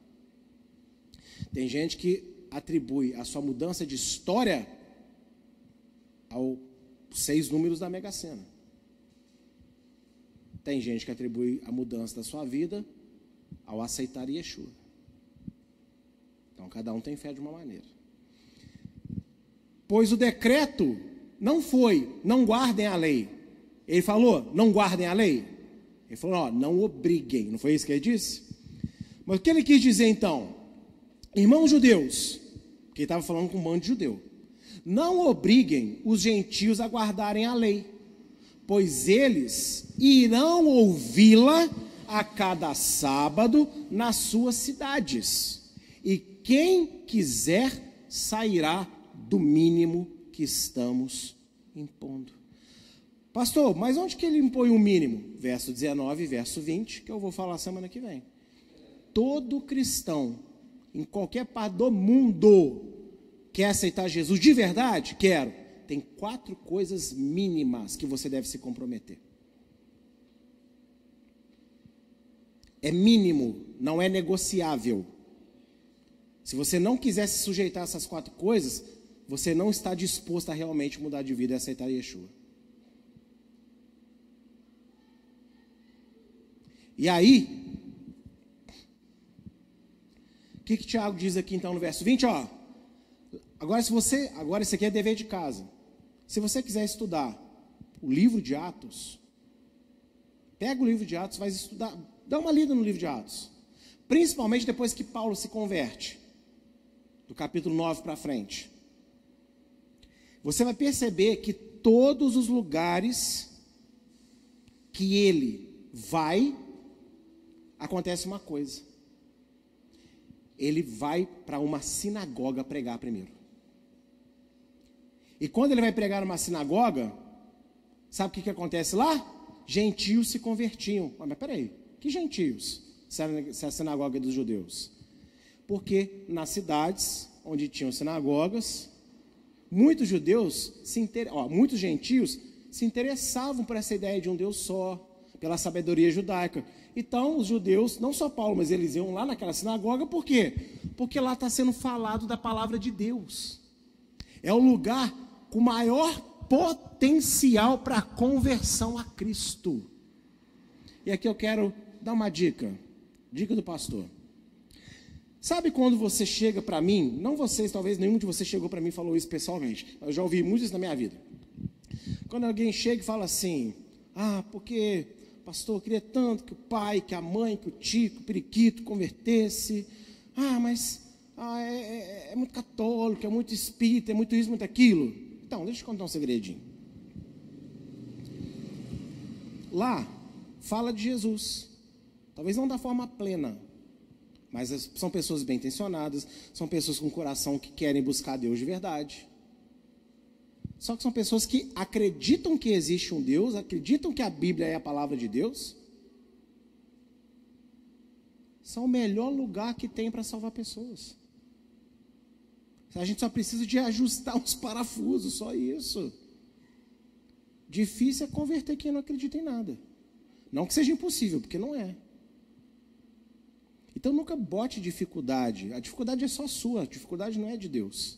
Tem gente que atribui a sua mudança de história aos seis números da Mega Sena. Tem gente que atribui a mudança da sua vida ao aceitar Yeshua. Então, cada um tem fé de uma maneira. Pois o decreto não foi, não guardem a lei. Ele falou, não guardem a lei. Ele falou, não obriguem. Não foi isso que ele disse? Mas o que ele quis dizer então? Irmãos judeus, porque ele estava falando com um bando de judeu, não obriguem os gentios a guardarem a lei pois eles irão ouvi-la a cada sábado nas suas cidades. Quem quiser sairá do mínimo que estamos impondo. Pastor, mas onde que ele impõe o mínimo? Verso 19 verso 20, que eu vou falar semana que vem. Todo cristão, em qualquer parte do mundo, quer aceitar Jesus de verdade? Quero tem quatro coisas mínimas que você deve se comprometer. É mínimo, não é negociável. Se você não quiser se sujeitar a essas quatro coisas, você não está disposto a realmente mudar de vida e aceitar Yeshua. E aí, o que, que Tiago diz aqui então no verso 20? Ó, agora se você, agora isso aqui é dever de casa. Se você quiser estudar o livro de Atos, pega o livro de Atos, vai estudar, dá uma lida no livro de Atos. Principalmente depois que Paulo se converte, do capítulo 9 para frente. Você vai perceber que todos os lugares que ele vai, acontece uma coisa. Ele vai para uma sinagoga pregar primeiro. E quando ele vai pregar numa sinagoga, sabe o que, que acontece lá? Gentios se convertiam. Mas peraí, que gentios? Se é a sinagoga dos judeus. Porque nas cidades onde tinham sinagogas, muitos judeus, se inter... Ó, muitos gentios se interessavam por essa ideia de um Deus só, pela sabedoria judaica. Então, os judeus, não só Paulo, mas eles iam lá naquela sinagoga, por quê? Porque lá está sendo falado da palavra de Deus. É o lugar com maior potencial para conversão a Cristo. E aqui eu quero dar uma dica, dica do pastor. Sabe quando você chega para mim, não vocês, talvez nenhum de vocês chegou para mim e falou isso pessoalmente, eu já ouvi muito isso na minha vida. Quando alguém chega e fala assim, ah, porque, pastor, eu queria tanto que o pai, que a mãe, que o tio, que o periquito convertesse, ah, mas ah, é, é, é muito católico, é muito espírita, é muito isso, muito aquilo. Então, deixa eu contar um segredinho. Lá, fala de Jesus. Talvez não da forma plena, mas são pessoas bem intencionadas, são pessoas com coração que querem buscar Deus de verdade. Só que são pessoas que acreditam que existe um Deus, acreditam que a Bíblia é a palavra de Deus. São o melhor lugar que tem para salvar pessoas. A gente só precisa de ajustar os parafusos, só isso. Difícil é converter quem não acredita em nada. Não que seja impossível, porque não é. Então nunca bote dificuldade. A dificuldade é só sua, a dificuldade não é de Deus.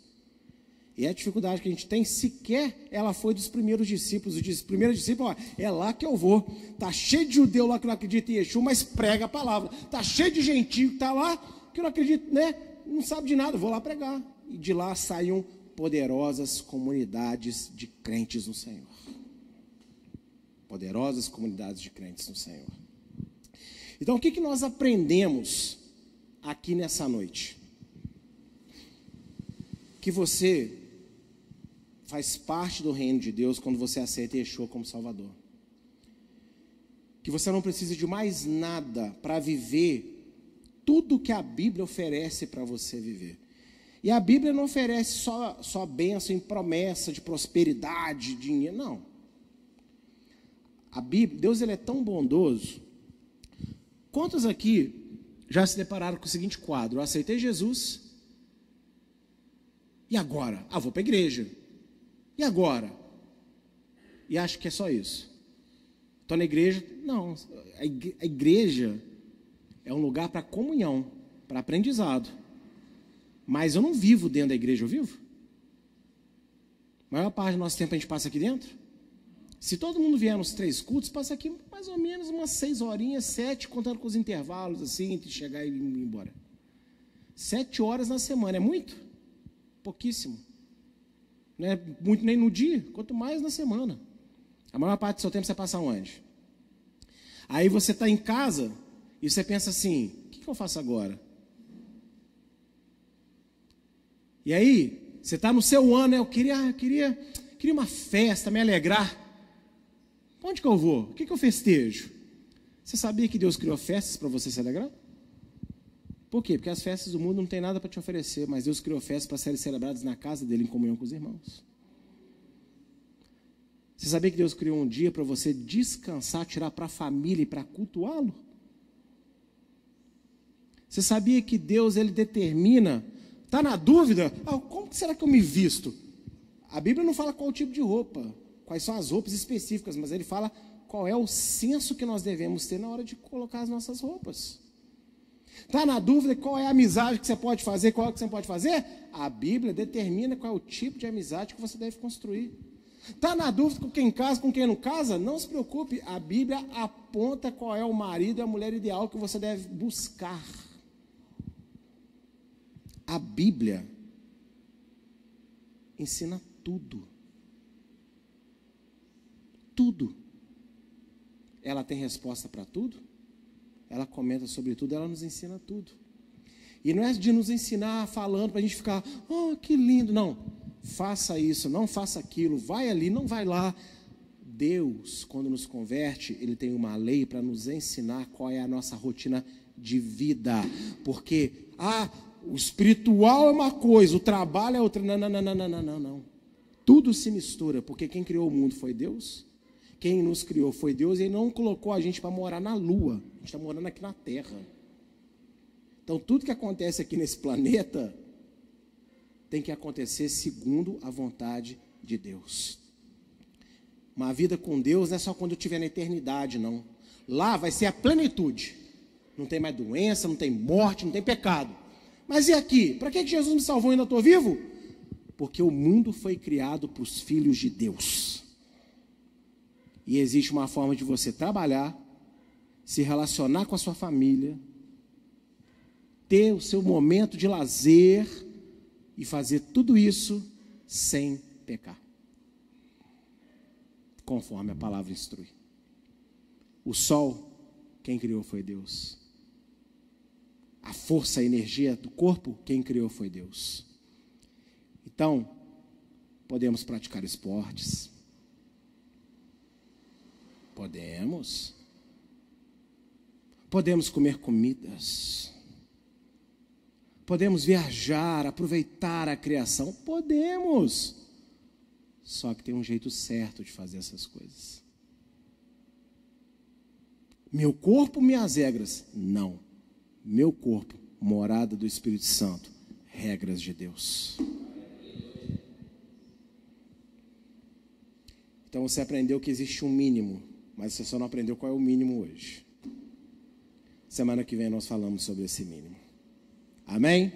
E a dificuldade que a gente tem, sequer ela foi dos primeiros discípulos. Os primeiros discípulos, ó, é lá que eu vou. Tá cheio de judeu lá que não acredita em Yeshua, mas prega a palavra. Tá cheio de gentil que tá lá que não acredita, né? Não sabe de nada, vou lá pregar. E de lá saíam poderosas comunidades de crentes no Senhor. Poderosas comunidades de crentes no Senhor. Então, o que, que nós aprendemos aqui nessa noite? Que você faz parte do reino de Deus quando você aceita Yeshua como Salvador. Que você não precisa de mais nada para viver tudo que a Bíblia oferece para você viver. E a Bíblia não oferece só, só bênção em promessa de prosperidade, dinheiro, não. A Bíblia, Deus ele é tão bondoso. Quantos aqui já se depararam com o seguinte quadro? Eu aceitei Jesus. E agora? Ah, vou para a igreja. E agora? E acho que é só isso. Estou na igreja. Não, a igreja é um lugar para comunhão, para aprendizado. Mas eu não vivo dentro da igreja, eu vivo? A maior parte do nosso tempo a gente passa aqui dentro. Se todo mundo vier nos três cultos, passa aqui mais ou menos umas seis horinhas, sete, contando com os intervalos, assim, entre chegar e ir embora. Sete horas na semana, é muito? Pouquíssimo. Não é muito nem no dia, quanto mais na semana. A maior parte do seu tempo você passa onde? Aí você está em casa e você pensa assim: o que, que eu faço agora? E aí, você está no seu ano, né? eu queria, queria, queria uma festa, me alegrar. Onde que eu vou? O que, que eu festejo? Você sabia que Deus criou festas para você se alegrar? Por quê? Porque as festas do mundo não tem nada para te oferecer, mas Deus criou festas para serem celebradas na casa dele em comunhão com os irmãos. Você sabia que Deus criou um dia para você descansar, tirar para a família e para cultuá-lo? Você sabia que Deus ele determina? Está na dúvida? Ah, como será que eu me visto? A Bíblia não fala qual tipo de roupa, quais são as roupas específicas, mas ele fala qual é o senso que nós devemos ter na hora de colocar as nossas roupas. Está na dúvida qual é a amizade que você pode fazer, qual é que você pode fazer? A Bíblia determina qual é o tipo de amizade que você deve construir. Está na dúvida com quem casa, com quem não casa? Não se preocupe, a Bíblia aponta qual é o marido e a mulher ideal que você deve buscar. A Bíblia ensina tudo. Tudo. Ela tem resposta para tudo? ela comenta sobre tudo, ela nos ensina tudo. E não é de nos ensinar falando para a gente ficar, oh, que lindo. Não, faça isso, não faça aquilo, vai ali, não vai lá. Deus, quando nos converte, Ele tem uma lei para nos ensinar qual é a nossa rotina de vida. Porque, ah, o espiritual é uma coisa, o trabalho é outra. Não, não, não, não, não, não, não. Tudo se mistura, porque quem criou o mundo foi Deus quem nos criou foi Deus e Ele não colocou a gente para morar na lua. A gente está morando aqui na terra. Então, tudo que acontece aqui nesse planeta tem que acontecer segundo a vontade de Deus. Uma vida com Deus não é só quando eu estiver na eternidade, não. Lá vai ser a plenitude. Não tem mais doença, não tem morte, não tem pecado. Mas e aqui? Para que Jesus me salvou e ainda estou vivo? Porque o mundo foi criado para os filhos de Deus. E existe uma forma de você trabalhar, se relacionar com a sua família, ter o seu momento de lazer e fazer tudo isso sem pecar. Conforme a palavra instrui. O sol, quem criou foi Deus. A força, a energia do corpo, quem criou foi Deus. Então, podemos praticar esportes, Podemos. Podemos comer comidas. Podemos viajar, aproveitar a criação. Podemos. Só que tem um jeito certo de fazer essas coisas. Meu corpo, minhas regras. Não. Meu corpo, morada do Espírito Santo. Regras de Deus. Então você aprendeu que existe um mínimo, mas você só não aprendeu qual é o mínimo hoje. Semana que vem nós falamos sobre esse mínimo. Amém?